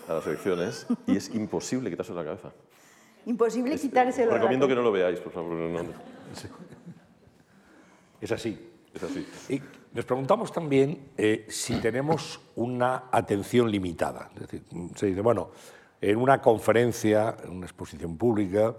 a las elecciones y es imposible quitárselo de la cabeza. Imposible quitárselo la Recomiendo que no lo veáis, por favor. Es así. Y nos preguntamos también eh, si tenemos una atención limitada. Es decir, se dice, bueno, en una conferencia, en una exposición pública,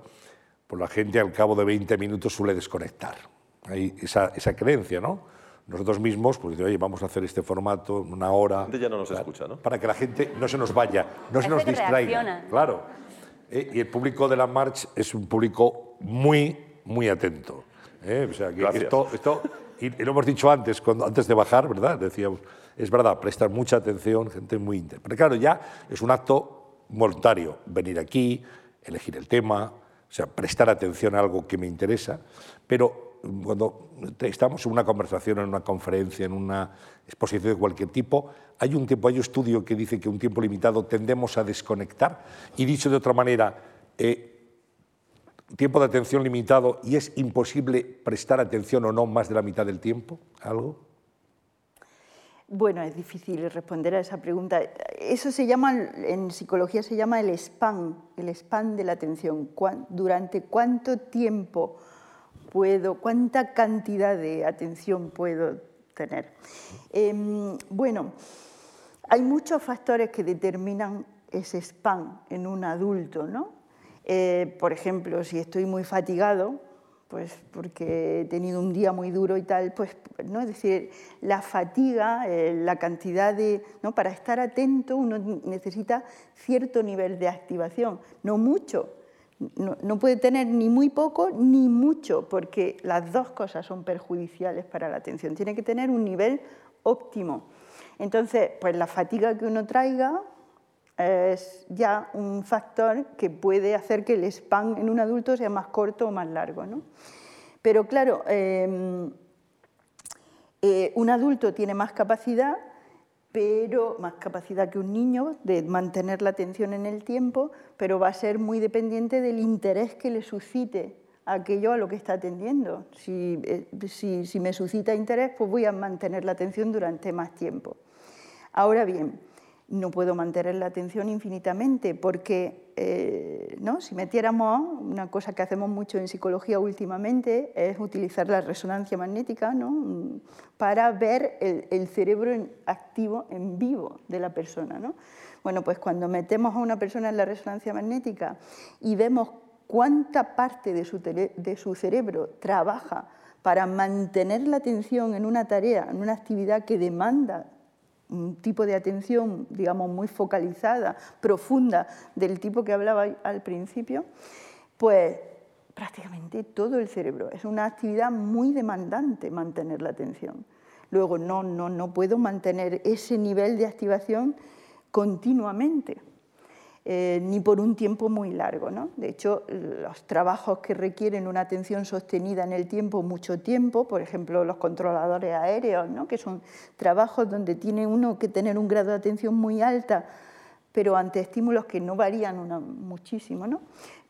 pues la gente al cabo de 20 minutos suele desconectar. Hay esa, esa creencia, ¿no? Nosotros mismos, pues oye, vamos a hacer este formato en una hora. ya no nos escucha, ¿no? Para que la gente no se nos vaya, no se nos distraiga. Claro. Eh, y el público de la March es un público muy, muy atento. ¿eh? O sea, que esto, esto y, lo hemos dicho antes, cuando, antes de bajar, ¿verdad? Decíamos, es verdad, prestar mucha atención, gente muy íntegra. Pero claro, ya es un acto voluntario, venir aquí, elegir el tema, o sea, prestar atención a algo que me interesa, pero cuando estamos en una conversación, en una conferencia, en una exposición de cualquier tipo, hay un tiempo, hay un estudio que dice que un tiempo limitado tendemos a desconectar y dicho de otra manera, eh, tiempo de atención limitado y es imposible prestar atención o no más de la mitad del tiempo? ¿Algo? Bueno, es difícil responder a esa pregunta. Eso se llama, en psicología se llama el span, el span de la atención. ¿Durante cuánto tiempo puedo, cuánta cantidad de atención puedo tener? Em, bueno, hay muchos factores que determinan ese span en un adulto, ¿no? Eh, por ejemplo, si estoy muy fatigado, pues porque he tenido un día muy duro y tal, pues, ¿no? Es decir, la fatiga, eh, la cantidad de... ¿no? Para estar atento uno necesita cierto nivel de activación, no mucho. No, no, puede tener ni muy poco ni mucho, porque las dos cosas son perjudiciales para la atención. Tiene que tener un nivel óptimo. Entonces, pues la fatiga que uno traiga es ya un factor que puede hacer que el span en un adulto sea más corto o más largo. ¿no? Pero claro, em, eh, un adulto tiene más capacidad, pero más capacidad que un niño de mantener la atención en el tiempo, pero va a ser muy dependiente del interés que le suscite aquello a lo que está atendiendo. Si, eh, si, si me suscita interés, pues voy a mantener la atención durante más tiempo. Ahora bien, no puedo mantener la atención infinitamente porque eh, ¿no? si metiéramos, una cosa que hacemos mucho en psicología últimamente es utilizar la resonancia magnética ¿no? para ver el, cerebro activo en vivo de la persona. ¿no? Bueno, pues cuando metemos a una persona en la resonancia magnética y vemos cuánta parte de su, de su cerebro trabaja para mantener la atención en una tarea, en una actividad que demanda un tipo de atención, digamos, muy focalizada, profunda, del tipo que hablaba al principio, pues prácticamente todo el cerebro. Es una actividad muy demandante mantener la atención. Luego, no, no, no puedo mantener ese nivel de activación continuamente. Eh, ni por un tiempo muy largo. ¿no? De hecho, los trabajos que requieren una atención sostenida en el tiempo, mucho tiempo, por ejemplo, los controladores aéreos, ¿no? que son trabajos donde tiene uno que tener un grado de atención muy alta, pero ante estímulos que no varían muchísimo, ¿no?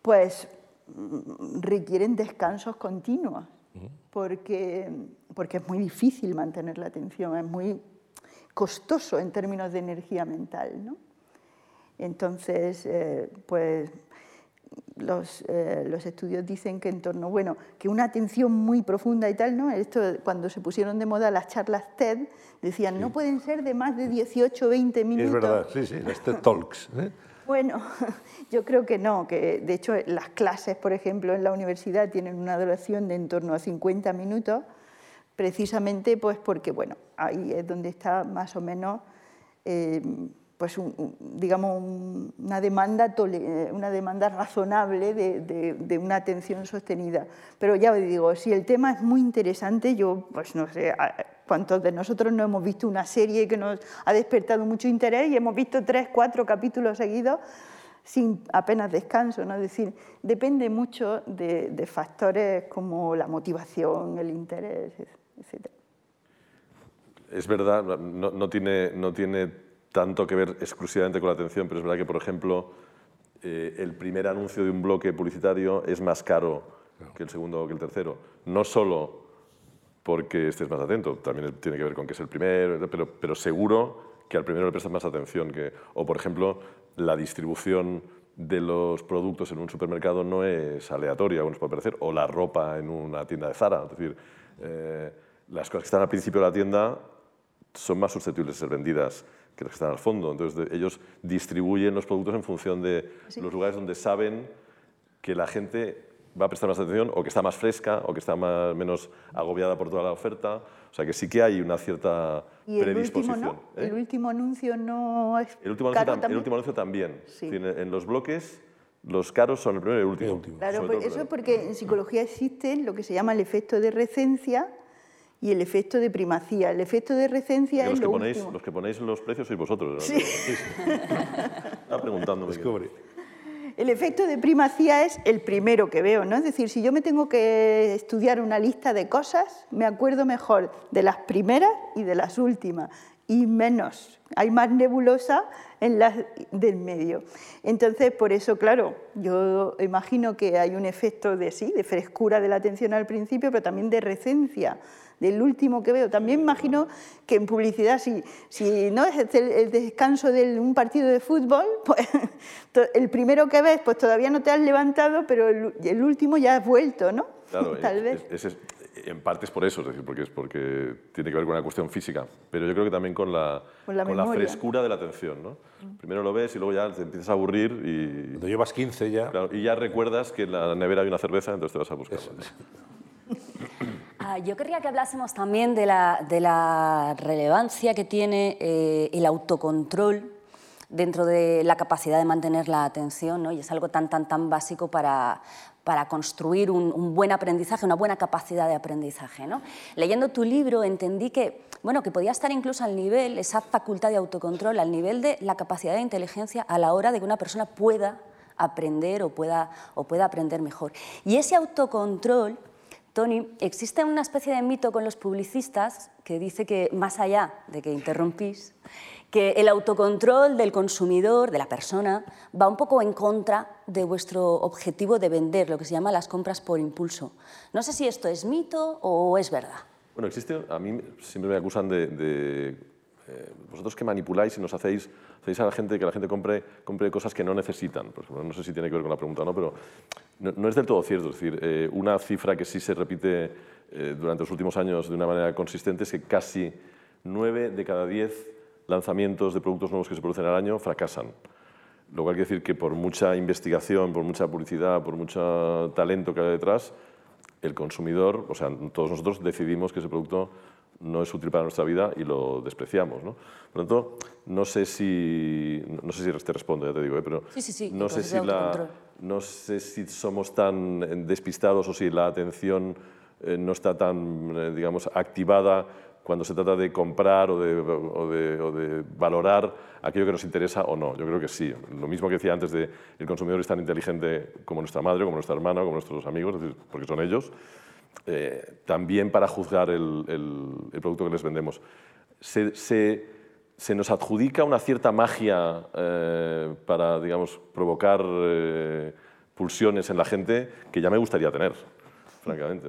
pues mm, requieren descansos continuos, porque, porque es muy difícil mantener la atención, es muy costoso en términos de energía mental. ¿no? Entonces, eh, pues eh, los, estudios dicen que en torno, bueno, que una atención muy profunda y tal, ¿no? Esto, cuando se pusieron de moda las charlas TED, decían, no pueden ser de más de 18 o 20 minutos. Es verdad, sí, sí, las TED Talks. ¿eh? Bueno, *laughs* yo creo que no, que de hecho las clases, por ejemplo, en la universidad tienen una duración de en torno a 50 minutos, precisamente pues porque, bueno, ahí es donde está más o menos pues digamos una demanda, una demanda razonable de, una atención sostenida. Pero ya os digo, si el tema es muy interesante, yo pues no sé cuántos de nosotros no hemos visto una serie que nos ha despertado mucho interés y hemos visto tres, cuatro capítulos seguidos sin apenas descanso, ¿no? Es decir, depende mucho de, de factores como la motivación, el interés, etc. Es verdad, no, no tiene, no tiene tanto que ver exclusivamente con la atención, pero es verdad que, por ejemplo, eh, el primer anuncio de un bloque publicitario es más caro que el segundo o que el tercero. No solo porque estés más atento, también tiene que ver con que es el primero, pero, pero seguro que al primero le prestas más atención. Que, o, por ejemplo, la distribución de los productos en un supermercado no es aleatoria, como nos puede parecer, o la ropa en una tienda de Zara. Es decir, eh, las cosas que están al principio de la tienda son más susceptibles de ser vendidas que los que están al fondo. Entonces, ellos distribuyen los productos en función de los lugares donde saben que la gente va a prestar más atención o que está más fresca o que está más, menos agobiada por toda la oferta. O sea que sí que hay una cierta ¿Y el predisposición. Último, no? ¿El ¿eh? último anuncio no es el último anuncio, también? El último anuncio también. en los bloques los caros son el primero y el último. Claro, pues eso es porque en psicología existe lo que se llama el efecto de recencia, y el efecto de primacía. El efecto de recencia es los lo que ponéis, último. Los que ponéis los precios sois vosotros. Sí. Estaba preguntándome. Descubre. El efecto de primacía es el primero que veo, ¿no? Es decir, si yo me tengo que estudiar una lista de cosas, me acuerdo mejor de las primeras y de las últimas, y menos. Hay más nebulosa en las del medio. Entonces, por eso, claro, yo imagino que hay un efecto de sí, de frescura de la atención al principio, pero también de recencia del último que veo. También imagino que en publicidad, si, si no es el, descanso de un partido de fútbol, *laughs* pues el primero que ves, pues todavía no te has levantado, pero el, último ya has vuelto, ¿no? Claro, *laughs* Tal vez. en parte es por eso, es decir, porque, es porque tiene que ver con una cuestión física, pero yo creo que también con la, con la, frescura de la atención. ¿no? Primero lo ves y luego ya te empiezas a aburrir y... Cuando llevas 15 ya... y ya recuerdas que en la nevera hay una cerveza, entonces te vas a buscar. *laughs* Ah, yo querría que hablásemos también de la, relevancia que tiene eh, el autocontrol dentro de la capacidad de mantener la atención, ¿no? y es algo tan, tan, tan básico para, para construir un, buen aprendizaje, una buena capacidad de aprendizaje. ¿no? Leyendo tu libro entendí que, bueno, que podía estar incluso al nivel, esa facultad de autocontrol, al nivel de la capacidad de inteligencia a la hora de que una persona pueda aprender o pueda, o pueda aprender mejor. Y ese autocontrol, Tony, existe una especie de mito con los publicistas que dice que, más allá de que interrumpís, que el autocontrol del consumidor, de la persona, va un poco en contra de vuestro objetivo de vender, lo que se llama las compras por impulso. No sé si esto es mito o es verdad. Bueno, existe, a mí siempre me acusan de, eh, vosotros que manipuláis y nos hacéis, hacéis a la gente que la gente compre, compre cosas que no necesitan. Por ejemplo, no sé si tiene que ver con la pregunta o no, pero no, es del todo cierto. Es decir, eh, una cifra que sí se repite eh, durante los últimos años de una manera consistente es que casi 9 de cada 10 lanzamientos de productos nuevos que se producen al año fracasan. Lo cual quiere decir que por mucha investigación, por mucha publicidad, por mucho talento que hay detrás, el consumidor, o sea, todos nosotros decidimos que ese producto no es útil para nuestra vida y lo despreciamos. ¿no? Por lo tanto, no sé si, no sé si te respondo, ya te digo, ¿eh? pero no, sé si la, no sé si somos tan despistados o si la atención eh, no está tan, eh, digamos, activada cuando se trata de comprar o de, valorar aquello que nos interesa o no. Yo creo que sí. Lo mismo que decía antes de el consumidor es tan inteligente como nuestra madre, como nuestra hermana, como nuestros amigos, porque son ellos, eh, también para juzgar el, producto que les vendemos. Se, nos adjudica una cierta magia eh, para, digamos, provocar eh, pulsiones en la gente que ya me gustaría tener francamente.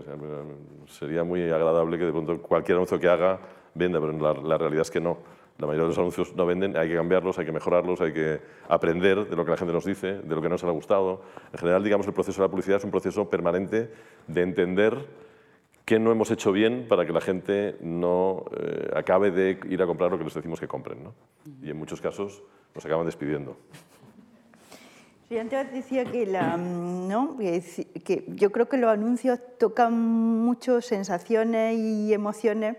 sería muy agradable que de pronto cualquier anuncio que haga venda, pero la, realidad es que no. La mayoría de los anuncios no venden, hay que cambiarlos, hay que mejorarlos, hay que aprender de lo que la gente nos dice, de lo que no se le ha gustado. En general, digamos, el proceso de la publicidad es un proceso permanente de entender qué no hemos hecho bien para que la gente no eh, acabe de ir a comprar lo que les decimos que compren. ¿no? Y en muchos casos nos acaban despidiendo. Sí, antes decía que, la, mm, ¿no? que yo creo que los anuncios tocan mucho sensaciones y emociones,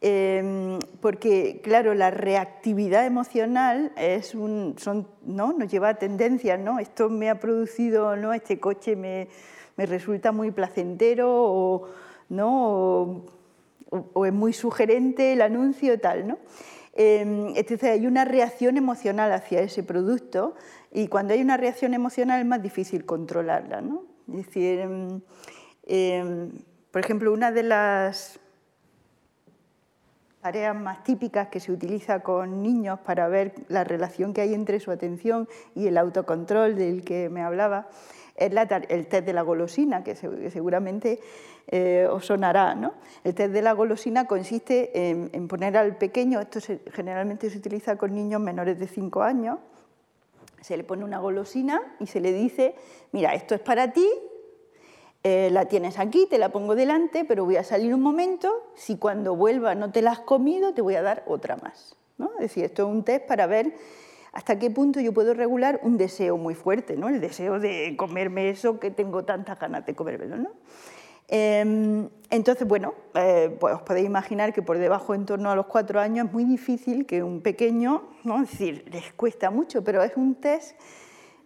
em, porque, claro, la reactividad emocional es un, son, ¿no? nos lleva a tendencias, ¿no? esto me ha producido, ¿no? este coche me, me resulta muy placentero o, ¿no? O, es muy sugerente el anuncio tal. ¿no? Em, entonces hay una reacción emocional hacia ese producto y cuando hay una reacción emocional es más difícil controlarla. ¿no? Es decir, em, por ejemplo, una de las tareas más típicas que se utiliza con niños para ver la relación que hay entre su atención y el autocontrol del que me hablaba es el test de la golosina, que seguramente eh, os sonará. ¿no? El test de la golosina consiste en, poner al pequeño, esto generalmente se utiliza con niños menores de 5 años, se le pone una golosina y se le dice, mira, esto es para ti, eh, la tienes aquí, te la pongo delante, pero voy a salir un momento, si cuando vuelva no te la has comido, te voy a dar otra más. ¿no? Es decir, esto es un test para ver hasta qué punto yo puedo regular un deseo muy fuerte, ¿no? el deseo de comerme eso que tengo tantas ganas de comérmelo. ¿no? Em, entonces, bueno, eh, pues os podéis imaginar que por debajo, en torno a los cuatro años, es muy difícil que un pequeño, ¿no? es decir, les cuesta mucho, pero es un test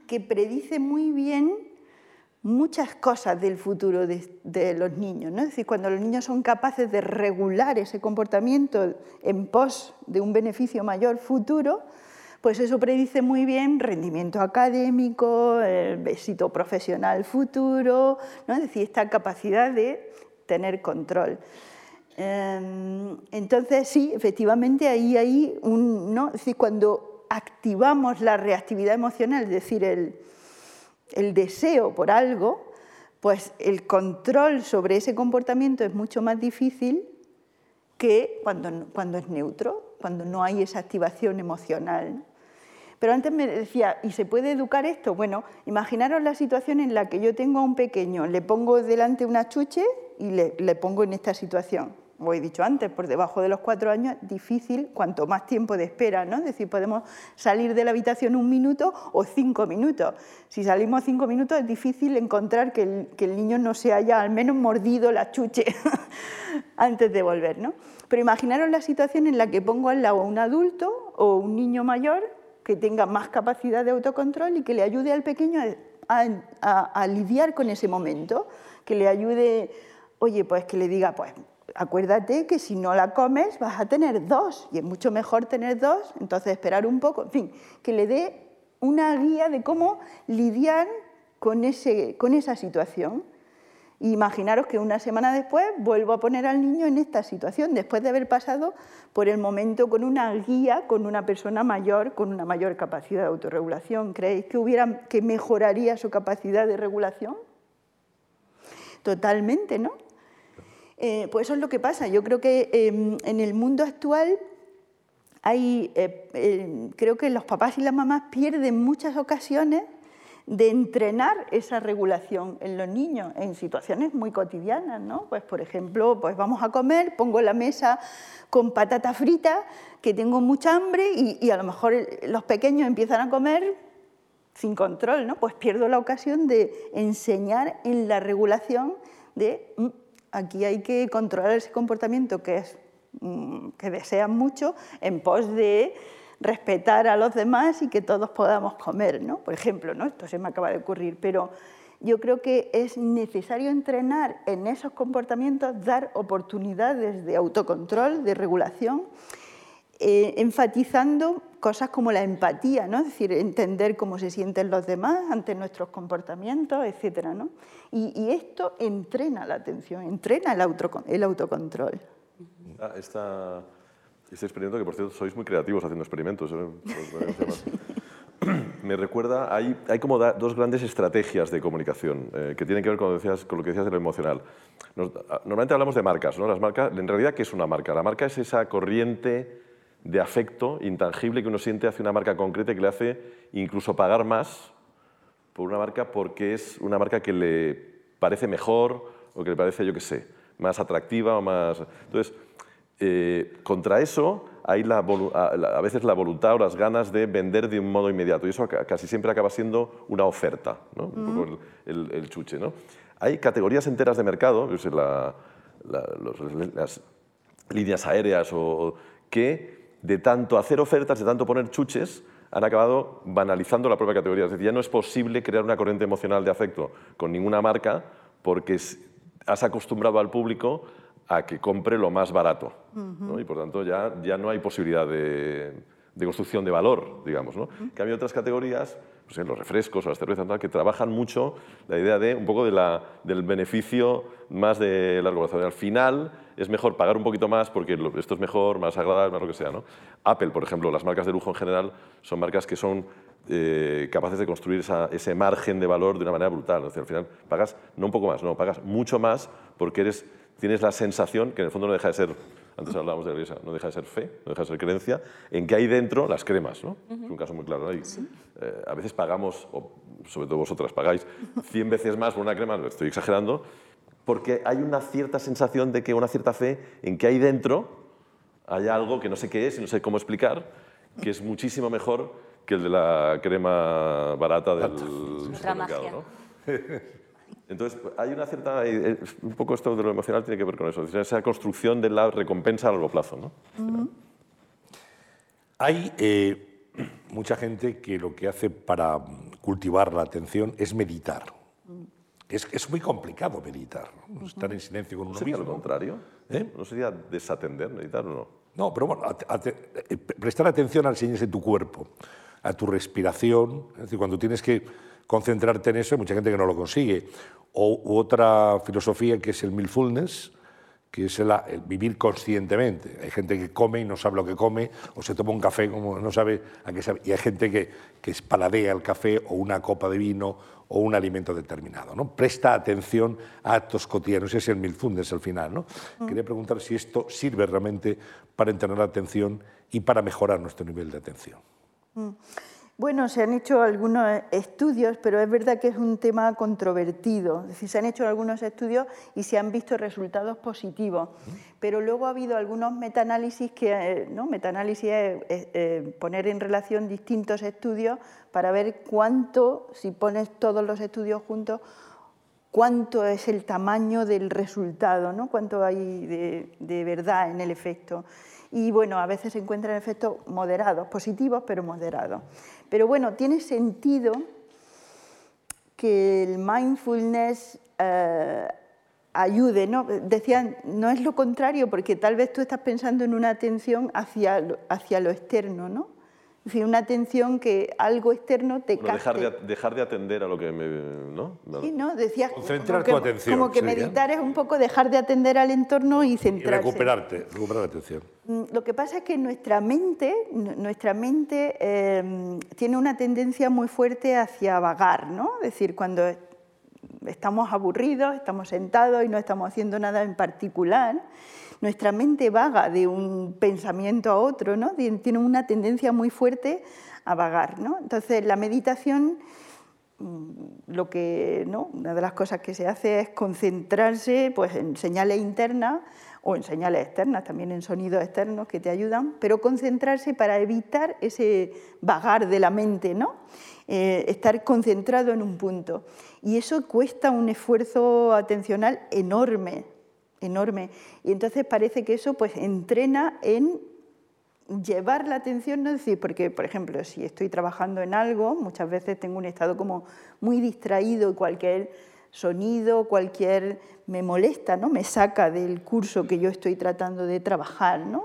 que predice muy bien muchas cosas del futuro de, los niños. ¿no? Es decir, cuando los niños son capaces de regular ese comportamiento en pos de un beneficio mayor futuro, pues eso predice muy bien rendimiento académico, el éxito profesional futuro, ¿no? es decir, esta capacidad de tener control. Em, entonces, sí, efectivamente, ahí hay un. ¿no? Es cuando activamos la reactividad emocional, es decir, el, el deseo por algo, pues el control sobre ese comportamiento es mucho más difícil que cuando, cuando es neutro, cuando no hay esa activación emocional. Pero antes me decía, ¿y se puede educar esto? Bueno, imaginaros la situación en la que yo tengo a un pequeño, le pongo delante una chuche y le, pongo en esta situación. Como he dicho antes, por debajo de los cuatro años, difícil cuanto más tiempo de espera, ¿no? Es decir, podemos salir de la habitación un minuto o cinco minutos. Si salimos cinco minutos es difícil encontrar que el, niño no se haya al menos mordido la chuche *laughs* antes de volver, ¿no? Pero imaginaros la situación en la que pongo al lado a un adulto o un niño mayor que tenga más capacidad de autocontrol y que le ayude al pequeño a, lidiar con ese momento, que le ayude, oye, pues que le diga, pues acuérdate que si no la comes vas a tener dos y es mucho mejor tener dos, entonces esperar un poco, en fin, que le dé una guía de cómo lidiar con, ese, con esa situación. Imaginaros que una semana después vuelvo a poner al niño en esta situación, después de haber pasado por el momento con una guía, con una persona mayor, con una mayor capacidad de autorregulación. ¿Creéis que, hubiera, que mejoraría su capacidad de regulación? Totalmente, ¿no? Eh, pues eso es lo que pasa. Yo creo que em, en el mundo actual hay, eh, eh, creo que los papás y las mamás pierden muchas ocasiones de entrenar esa regulación en los niños en situaciones muy cotidianas, ¿no? Pues por ejemplo, pues vamos a comer, pongo la mesa con patata frita, que tengo mucha hambre y, a lo mejor los pequeños empiezan a comer sin control, ¿no? Pues pierdo la ocasión de enseñar en la regulación de mm, aquí hay que controlar ese comportamiento que es mm, que desean mucho en pos de respetar a los demás y que todos podamos comer, ¿no? Por ejemplo. Esto se me acaba de ocurrir, pero yo creo que es necesario entrenar en esos comportamientos, dar oportunidades de autocontrol, de regulación, eh, enfatizando cosas como la empatía, ¿no? es decir, entender cómo se sienten los demás ante nuestros comportamientos, etc. ¿no? Y, esto entrena la atención, entrena el, el autocontrol. Ah, este experimento, que por cierto sois muy creativos haciendo experimentos. ¿eh? *laughs* Me recuerda, hay, hay como dos grandes estrategias de comunicación eh, que tienen que ver con, decías, con, lo que decías de lo emocional. normalmente hablamos de marcas, ¿no? Las marcas, en realidad, ¿qué es una marca? La marca es esa corriente de afecto intangible que uno siente hacia una marca concreta y que le hace incluso pagar más por una marca porque es una marca que le parece mejor o que le parece, yo qué sé, más atractiva o más... Entonces, eh, contra eso hay la, a veces la voluntad o las ganas de vender de un modo inmediato y eso casi siempre acaba siendo una oferta, ¿no? un poco el, chuche. ¿no? Hay categorías enteras de mercado, las líneas aéreas, o, que de tanto hacer ofertas, de tanto poner chuches, han acabado banalizando la propia categoría. Es decir, ya no es posible crear una corriente emocional de afecto con ninguna marca porque has acostumbrado al público a que compre lo más barato. Y por tanto ya, ya no hay posibilidad de, de construcción de valor, digamos. ¿no? Que hay otras categorías, pues en los refrescos o las cervezas, que trabajan mucho la idea de un poco del beneficio más de largo plazo. Al final es mejor pagar un poquito más porque esto es mejor, más agradable, más lo que sea. Apple, por ejemplo, las marcas de lujo en general son marcas que son eh, capaces de construir ese margen de valor de una manera brutal. al final pagas no un poco más, no, pagas mucho más porque tienes la sensación, que en el fondo no deja de ser, antes hablábamos de la iglesia, no deja de ser fe, no deja de ser creencia, en que hay dentro las cremas. ¿no? Es un caso muy claro. Eh, a veces pagamos, o sobre todo vosotras pagáis, 100 veces más por una crema, lo estoy exagerando, porque hay una cierta sensación de que una cierta fe en que hay dentro hay algo que no sé qué es y no sé cómo explicar, que es muchísimo mejor que el de la crema barata del supermercado. ¿no? *laughs* Entonces, hay una cierta. Eh, un poco esto de lo emocional tiene que ver con eso, esa construcción de la recompensa a largo plazo. ¿no? Hay eh, mucha gente que lo que hace para cultivar la atención es meditar. Es, es muy complicado meditar, estar en silencio con uno ¿No sería mismo. lo contrario? ¿Eh? ¿No sería desatender, meditar o no? No, pero bueno, prestar atención al silencio de tu cuerpo, a tu respiración. Es decir, cuando tienes que concentrarte en eso, hay mucha gente que no lo consigue. O otra filosofía que es el mindfulness, que es el, vivir conscientemente. Hay gente que come y no sabe lo que come, o se toma un café como no sabe a qué sabe. Y hay gente que, que paladea el café o una copa de vino o un alimento determinado. ¿no? Presta atención a actos cotidianos, ese es el mindfulness al final. ¿no? Mm. Quería preguntar si esto sirve realmente para entrenar la atención y para mejorar nuestro nivel de atención. Mm. Bueno, se han hecho algunos estudios, pero es verdad que es un tema controvertido. Es decir, se han hecho algunos estudios y se han visto resultados positivos. Pero luego ha habido algunos metaanálisis que, eh, ¿no? Metaanálisis es eh, poner en relación distintos estudios para ver cuánto, si pones todos los estudios juntos, cuánto es el tamaño del resultado, ¿no? cuánto hay de, verdad en el efecto. Y bueno, a veces se encuentran efectos moderados, positivos, pero moderados. Pero bueno, tiene sentido que el mindfulness eh, ayude, ¿no? Decían, no es lo contrario, porque tal vez tú estás pensando en una atención hacia, hacia lo externo, ¿no? Es decir, una atención que algo externo te bueno, dejar, de, dejar de atender a lo que me... ¿no? Sí, ¿no? Decías, Concentrar como tu que, atención, Como que sí, meditar es un poco dejar de atender al entorno y Y centrarse. recuperarte, recuperar la atención. Mm, Lo que pasa es que nuestra mente, nu- nuestra mente eh, tiene una tendencia muy fuerte hacia vagar, ¿no? Es decir, cuando estamos aburridos, estamos sentados y no estamos haciendo nada en particular, nuestra mente vaga de un pensamiento a otro, ¿no? Tien- Tiene una tendencia muy fuerte a vagar, ¿no? Entonces, la meditación mm, lo que, ¿no? una de las cosas que se hace es concentrarse pues, en señales internas o en señales externas, también en sonidos externos que te ayudan, pero concentrarse para evitar ese vagar de la mente, ¿no? Eh, estar concentrado en un punto. Y eso cuesta un esfuerzo atencional enorme, enorme. Y entonces parece que eso pues, entrena en llevar la atención, no decir, porque, por ejemplo, si estoy trabajando en algo, muchas veces tengo un estado como muy distraído y cualquier sonido, cualquier me molesta, ¿no? Me saca del curso que yo estoy tratando de trabajar, ¿no?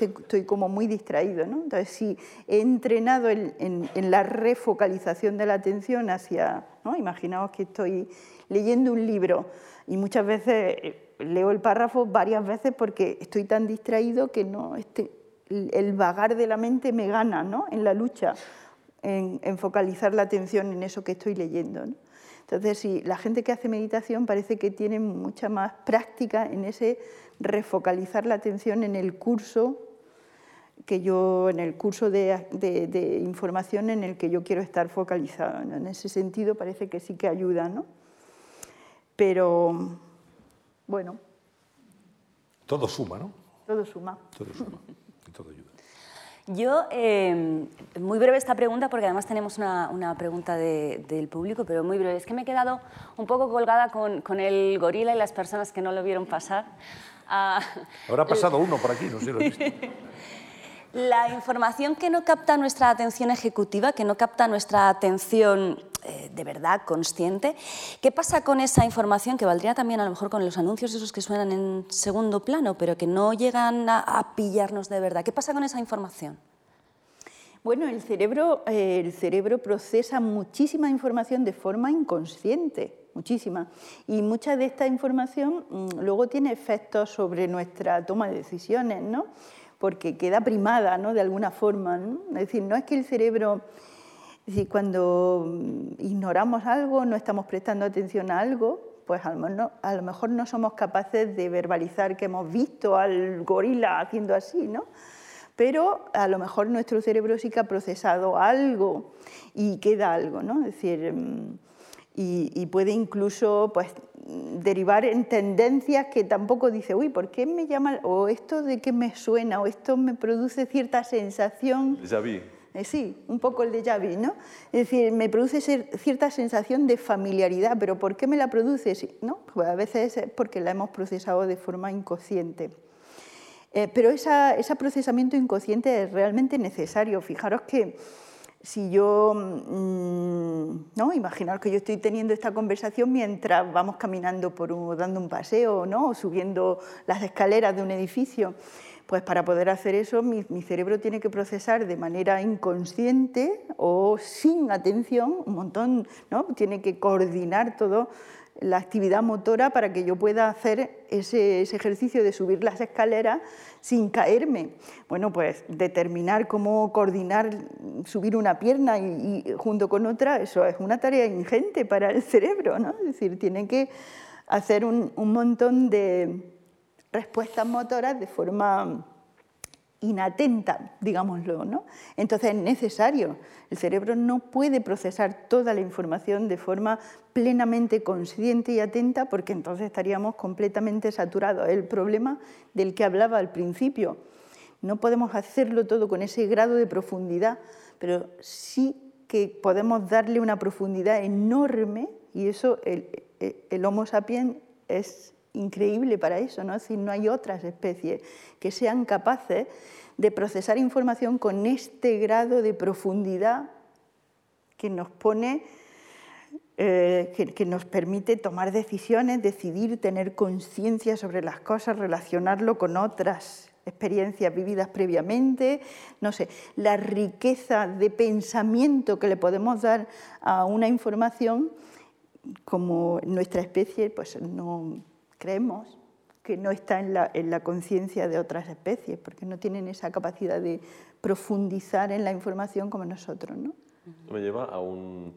Estoy como muy distraído, ¿no? Entonces, si he entrenado en, en- en la refocalización de la atención hacia, ¿no? Imaginaos que estoy leyendo un libro y muchas veces eh, leo el párrafo varias veces porque estoy tan distraído que no este, el vagar de la mente me gana ¿no? en la lucha, en, en focalizar la atención en eso que estoy leyendo. ¿no? Entonces, sí, la gente que hace meditación parece que tiene mucha más práctica en ese refocalizar la atención en el curso que yo, en el curso de, de- de información en el que yo quiero estar focalizado. ¿no? En ese sentido parece que sí que ayuda, ¿no? Pero, bueno, Todo suma, ¿no? todo suma. Todo suma. Y todo ayuda. Yo, eh, muy breve esta pregunta, porque además tenemos una, una pregunta de- del público, pero muy breve. Es que me he quedado un poco colgada con, con el gorila y las personas que no lo vieron pasar. Ah, Habrá pasado uno por aquí, no sé si lo he visto. *laughs* La información que no capta nuestra atención ejecutiva, que no capta nuestra atención eh, de verdad consciente, ¿qué pasa con esa información que valdría también a lo mejor con los anuncios esos que suenan en segundo plano, pero que no llegan a, pillarnos de verdad? ¿Qué pasa con esa información? Bueno, el cerebro, eh, el cerebro procesa muchísima información de forma inconsciente, muchísima. Y mucha de esta información mm, luego tiene efectos sobre nuestra toma de decisiones, ¿no? Porque queda primada, ¿no? De alguna forma. Es decir, no es que el cerebro, es decir, cuando mm, ignoramos algo, no estamos prestando atención a algo, pues a lo, no, a lo mejor no somos capaces de verbalizar que hemos visto al gorila haciendo así, ¿no? pero a lo mejor nuestro cerebro sí que ha procesado algo y queda algo, ¿no? Es decir, mm, y, puede incluso pues, derivar en tendencias que tampoco dice, uy, ¿por qué me llama? O esto de qué me suena, o esto me produce cierta sensación. Ya vi. Eh, sí, un poco el déjà vu, ¿no? Es decir, me produce cierta sensación de familiaridad, pero ¿por qué me la produce? Sí, ¿no? Pues a veces es porque la hemos procesado de forma inconsciente. Eh, pero esa- ese procesamiento inconsciente es realmente necesario. Fijaros que si yo, mm, ¿no? Imaginaos que yo estoy teniendo esta conversación mientras vamos caminando por un, dando un paseo, ¿no? O subiendo las escaleras de un edificio. Pues para poder hacer eso, mi, cerebro tiene que procesar de manera inconsciente o sin atención un montón, ¿no? Tiene que coordinar todo la actividad motora para que yo pueda hacer ese, ejercicio de subir las escaleras sin caerme. Bueno, pues determinar cómo coordinar, subir una pierna y, junto con otra, eso es una tarea ingente para el cerebro, ¿no? Es decir, tiene que hacer un montón de respuestas motoras de forma inatenta, digámoslo, ¿no? Entonces es necesario. El cerebro no puede procesar toda la información de forma plenamente consciente y atenta porque entonces estaríamos completamente saturados. El problema del que hablaba al principio. No podemos hacerlo todo con ese grado de profundidad, pero sí que podemos darle una profundidad enorme y eso el, el Homo sapiens es increíble para eso, ¿no? No hay otras especies que sean capaces de procesar información con este grado de profundidad que nos pone, eh, que, nos permite tomar decisiones, decidir, tener conciencia sobre las cosas, relacionarlo con otras experiencias vividas previamente, no sé, la riqueza de pensamiento que le podemos dar a una información, como nuestra especie, pues no creemos que no está en la, en la conciencia de otras especies, porque no tienen esa capacidad de profundizar en la información como nosotros. ¿no? Me lleva a un...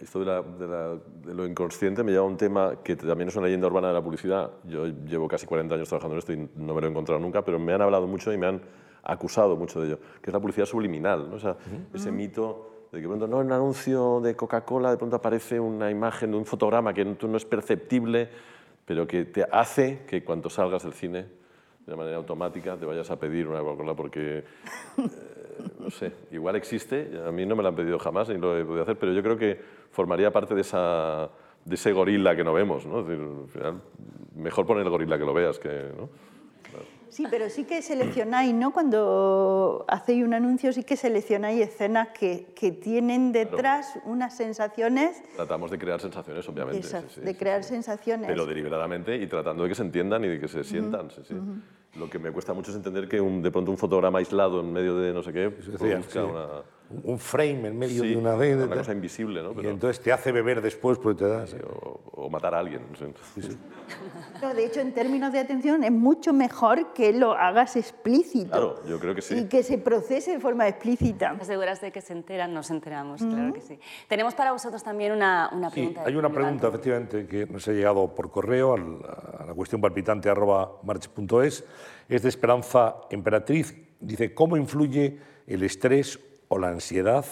Esto de, de, lo inconsciente me lleva a un tema que también es una leyenda urbana de la publicidad. Yo llevo casi 40 años trabajando en esto y no me lo he encontrado nunca, pero me han hablado mucho y me han acusado mucho de ello, que es la publicidad subliminal, ¿no? o sea, ese mito de que de pronto no, en un anuncio de Coca-Cola de pronto aparece una imagen de un fotograma que no es perceptible pero que te hace que cuando salgas del cine, de manera automática, te vayas a pedir una Coca-Cola porque, eh, no sé, igual existe, a mí no me lo han pedido jamás ni lo he podido hacer, pero yo creo que formaría parte de, esa, de ese gorila que no vemos, ¿no? decir, al final, mejor poner el gorila que lo veas que... ¿no? Sí, pero sí que seleccionáis, ¿no? Cuando hacéis un anuncio, sí que seleccionáis escenas que, que tienen detrás unas sensaciones. Tratamos de crear sensaciones, obviamente. de crear sensaciones. Pero deliberadamente y tratando de que se entiendan y de que se sientan. Lo que me cuesta mucho es entender que un, de pronto un fotograma aislado en medio de no sé qué produzca una un frame en medio de una de una cosa invisible, ¿no? Y entonces te hace beber después porque te das. o, matar a alguien. No, de hecho, en términos de atención, es mucho mejor que lo hagas explícito. Claro, yo creo que sí. Y que se procese de forma explícita. Aseguras de que se enteran, nos enteramos, claro que sí. Tenemos para vosotros también una, una pregunta. hay una pregunta, efectivamente, que nos ha llegado por correo a la cuestión palpitante arroba march.es. Es de Esperanza Emperatriz. Dice, ¿cómo influye el estrés o la ansiedad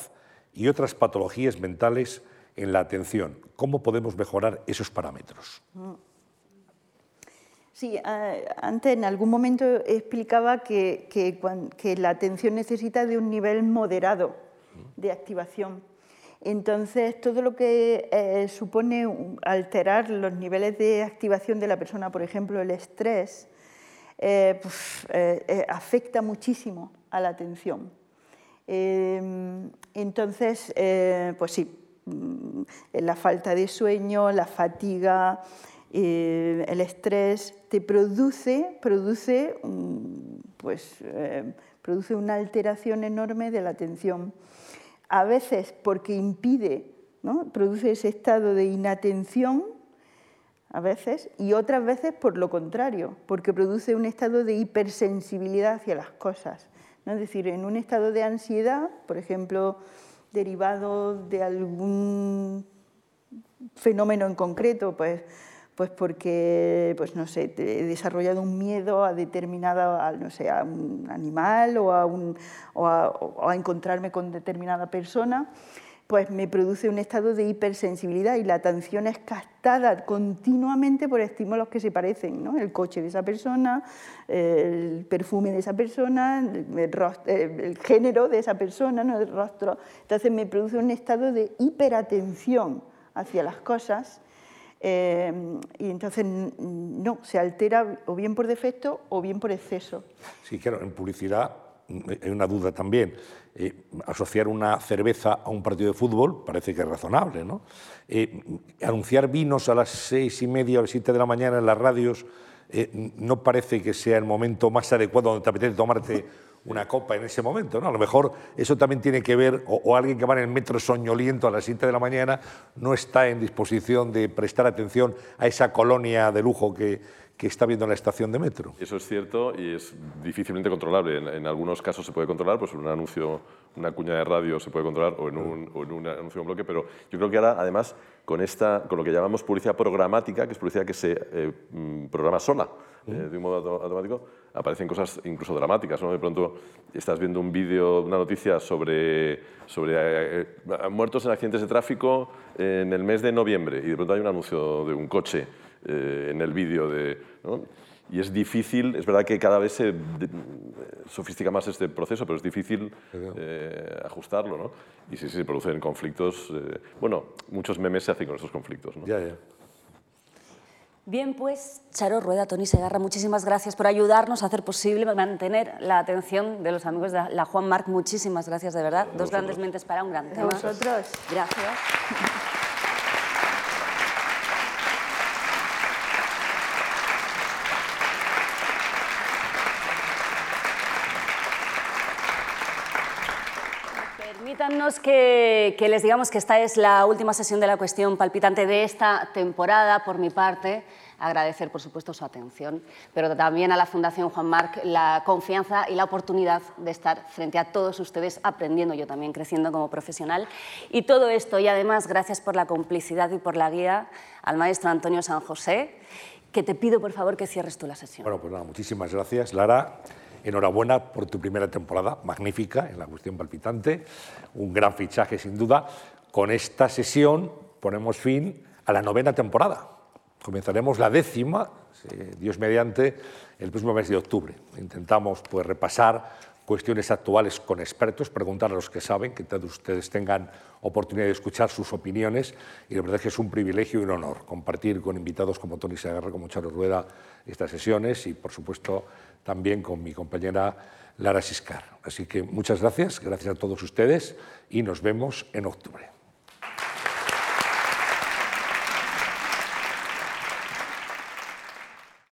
y otras patologías mentales en la atención. ¿Cómo podemos mejorar esos parámetros? Sí, antes en algún momento explicaba que, que, la atención necesita de un nivel moderado de activación. Entonces, todo lo que eh, supone alterar los niveles de activación de la persona, por ejemplo, el estrés, eh, pues, afecta muchísimo a la atención. Em, entonces, eh, pues sí, mm, la falta de sueño, la fatiga, eh, el estrés te produce, produce, pues, eh, produce una alteración enorme de la atención. A veces porque impide, ¿no? produce ese estado de inatención, a veces, y otras veces por lo contrario, porque produce un estado de hipersensibilidad hacia las cosas. Es decir, en un estado de ansiedad, por ejemplo, derivado de algún fenómeno en concreto, pues, pues porque, pues no sé, he desarrollado un miedo a determinada, no sé, a un animal o a encontrarme con determinada persona, pues me produce un estado de hipersensibilidad y la atención es captada continuamente por estímulos que se parecen, ¿no? el coche de esa persona, el perfume de esa persona, el, género de esa persona, ¿no? el rostro. Entonces me produce un estado de hiperatención hacia las cosas eh, y entonces no, se altera o bien por defecto o bien por exceso. Sí, claro, en publicidad hay una duda también. Eh, asociar una cerveza a un partido de fútbol parece que es razonable. ¿no? Eh, anunciar vinos a las seis y media o las siete de la mañana en las radios eh, no parece que sea el momento más adecuado donde te apetece tomarte *laughs* una copa en ese momento. ¿no? A lo mejor eso también tiene que ver, o, o, alguien que va en el metro soñoliento a las 7 de la mañana no está en disposición de prestar atención a esa colonia de lujo que, que está viendo en la estación de metro. Eso es cierto y es difícilmente controlable. En, algunos casos se puede controlar, pues en un anuncio, una cuña de radio se puede controlar o en un, o en un anuncio en bloque, pero yo creo que ahora, además, con, esta, con lo que llamamos publicidad programática, que es publicidad que se eh, mm, programa sola, eh, de un modo automático, aparecen cosas incluso dramáticas. ¿no? De pronto estás viendo un vídeo, una noticia sobre, sobre eh, muertos en accidentes de tráfico en el mes de noviembre y de pronto hay un anuncio de un coche eh, en el vídeo. De, Y es difícil, es verdad que cada vez se sofistica más este proceso, pero es difícil eh, ajustarlo. ¿no? Y sí, sí, se producen conflictos. Eh, bueno, muchos memes se hacen con esos conflictos. ¿no? Ya, ya. Bien, pues, Charo Rueda, Tony Segarra, muchísimas gracias por ayudarnos a hacer posible mantener la atención de los amigos de la Juan Marc. Muchísimas gracias, de verdad. Dos grandes mentes para un gran tema. vosotros. Gracias. Permítanos que, les digamos que esta es la última sesión de la cuestión palpitante de esta temporada. Por mi parte, agradecer, por supuesto, su atención, pero también a la Fundación Juan Marc la confianza y la oportunidad de estar frente a todos ustedes aprendiendo, yo también creciendo como profesional. Y todo esto, y además, gracias por la complicidad y por la guía al maestro Antonio San José, que te pido, por favor, que cierres tú la sesión. Bueno, pues nada, muchísimas gracias, Lara. Enhorabuena por tu primera temporada, magnífica en la cuestión palpitante, un gran fichaje sin duda. Con esta sesión ponemos fin a la novena temporada. Comenzaremos la décima, Dios mediante, el próximo mes de octubre. Intentamos pues, repasar cuestiones actuales con expertos, preguntar a los que saben, que todos ustedes tengan oportunidad de escuchar sus opiniones y la verdad es que es un privilegio y un honor compartir con invitados como Tony Segarra, como Charo Rueda estas sesiones y por supuesto también con mi compañera Lara Siscar. Así que muchas gracias, gracias a todos ustedes y nos vemos en octubre.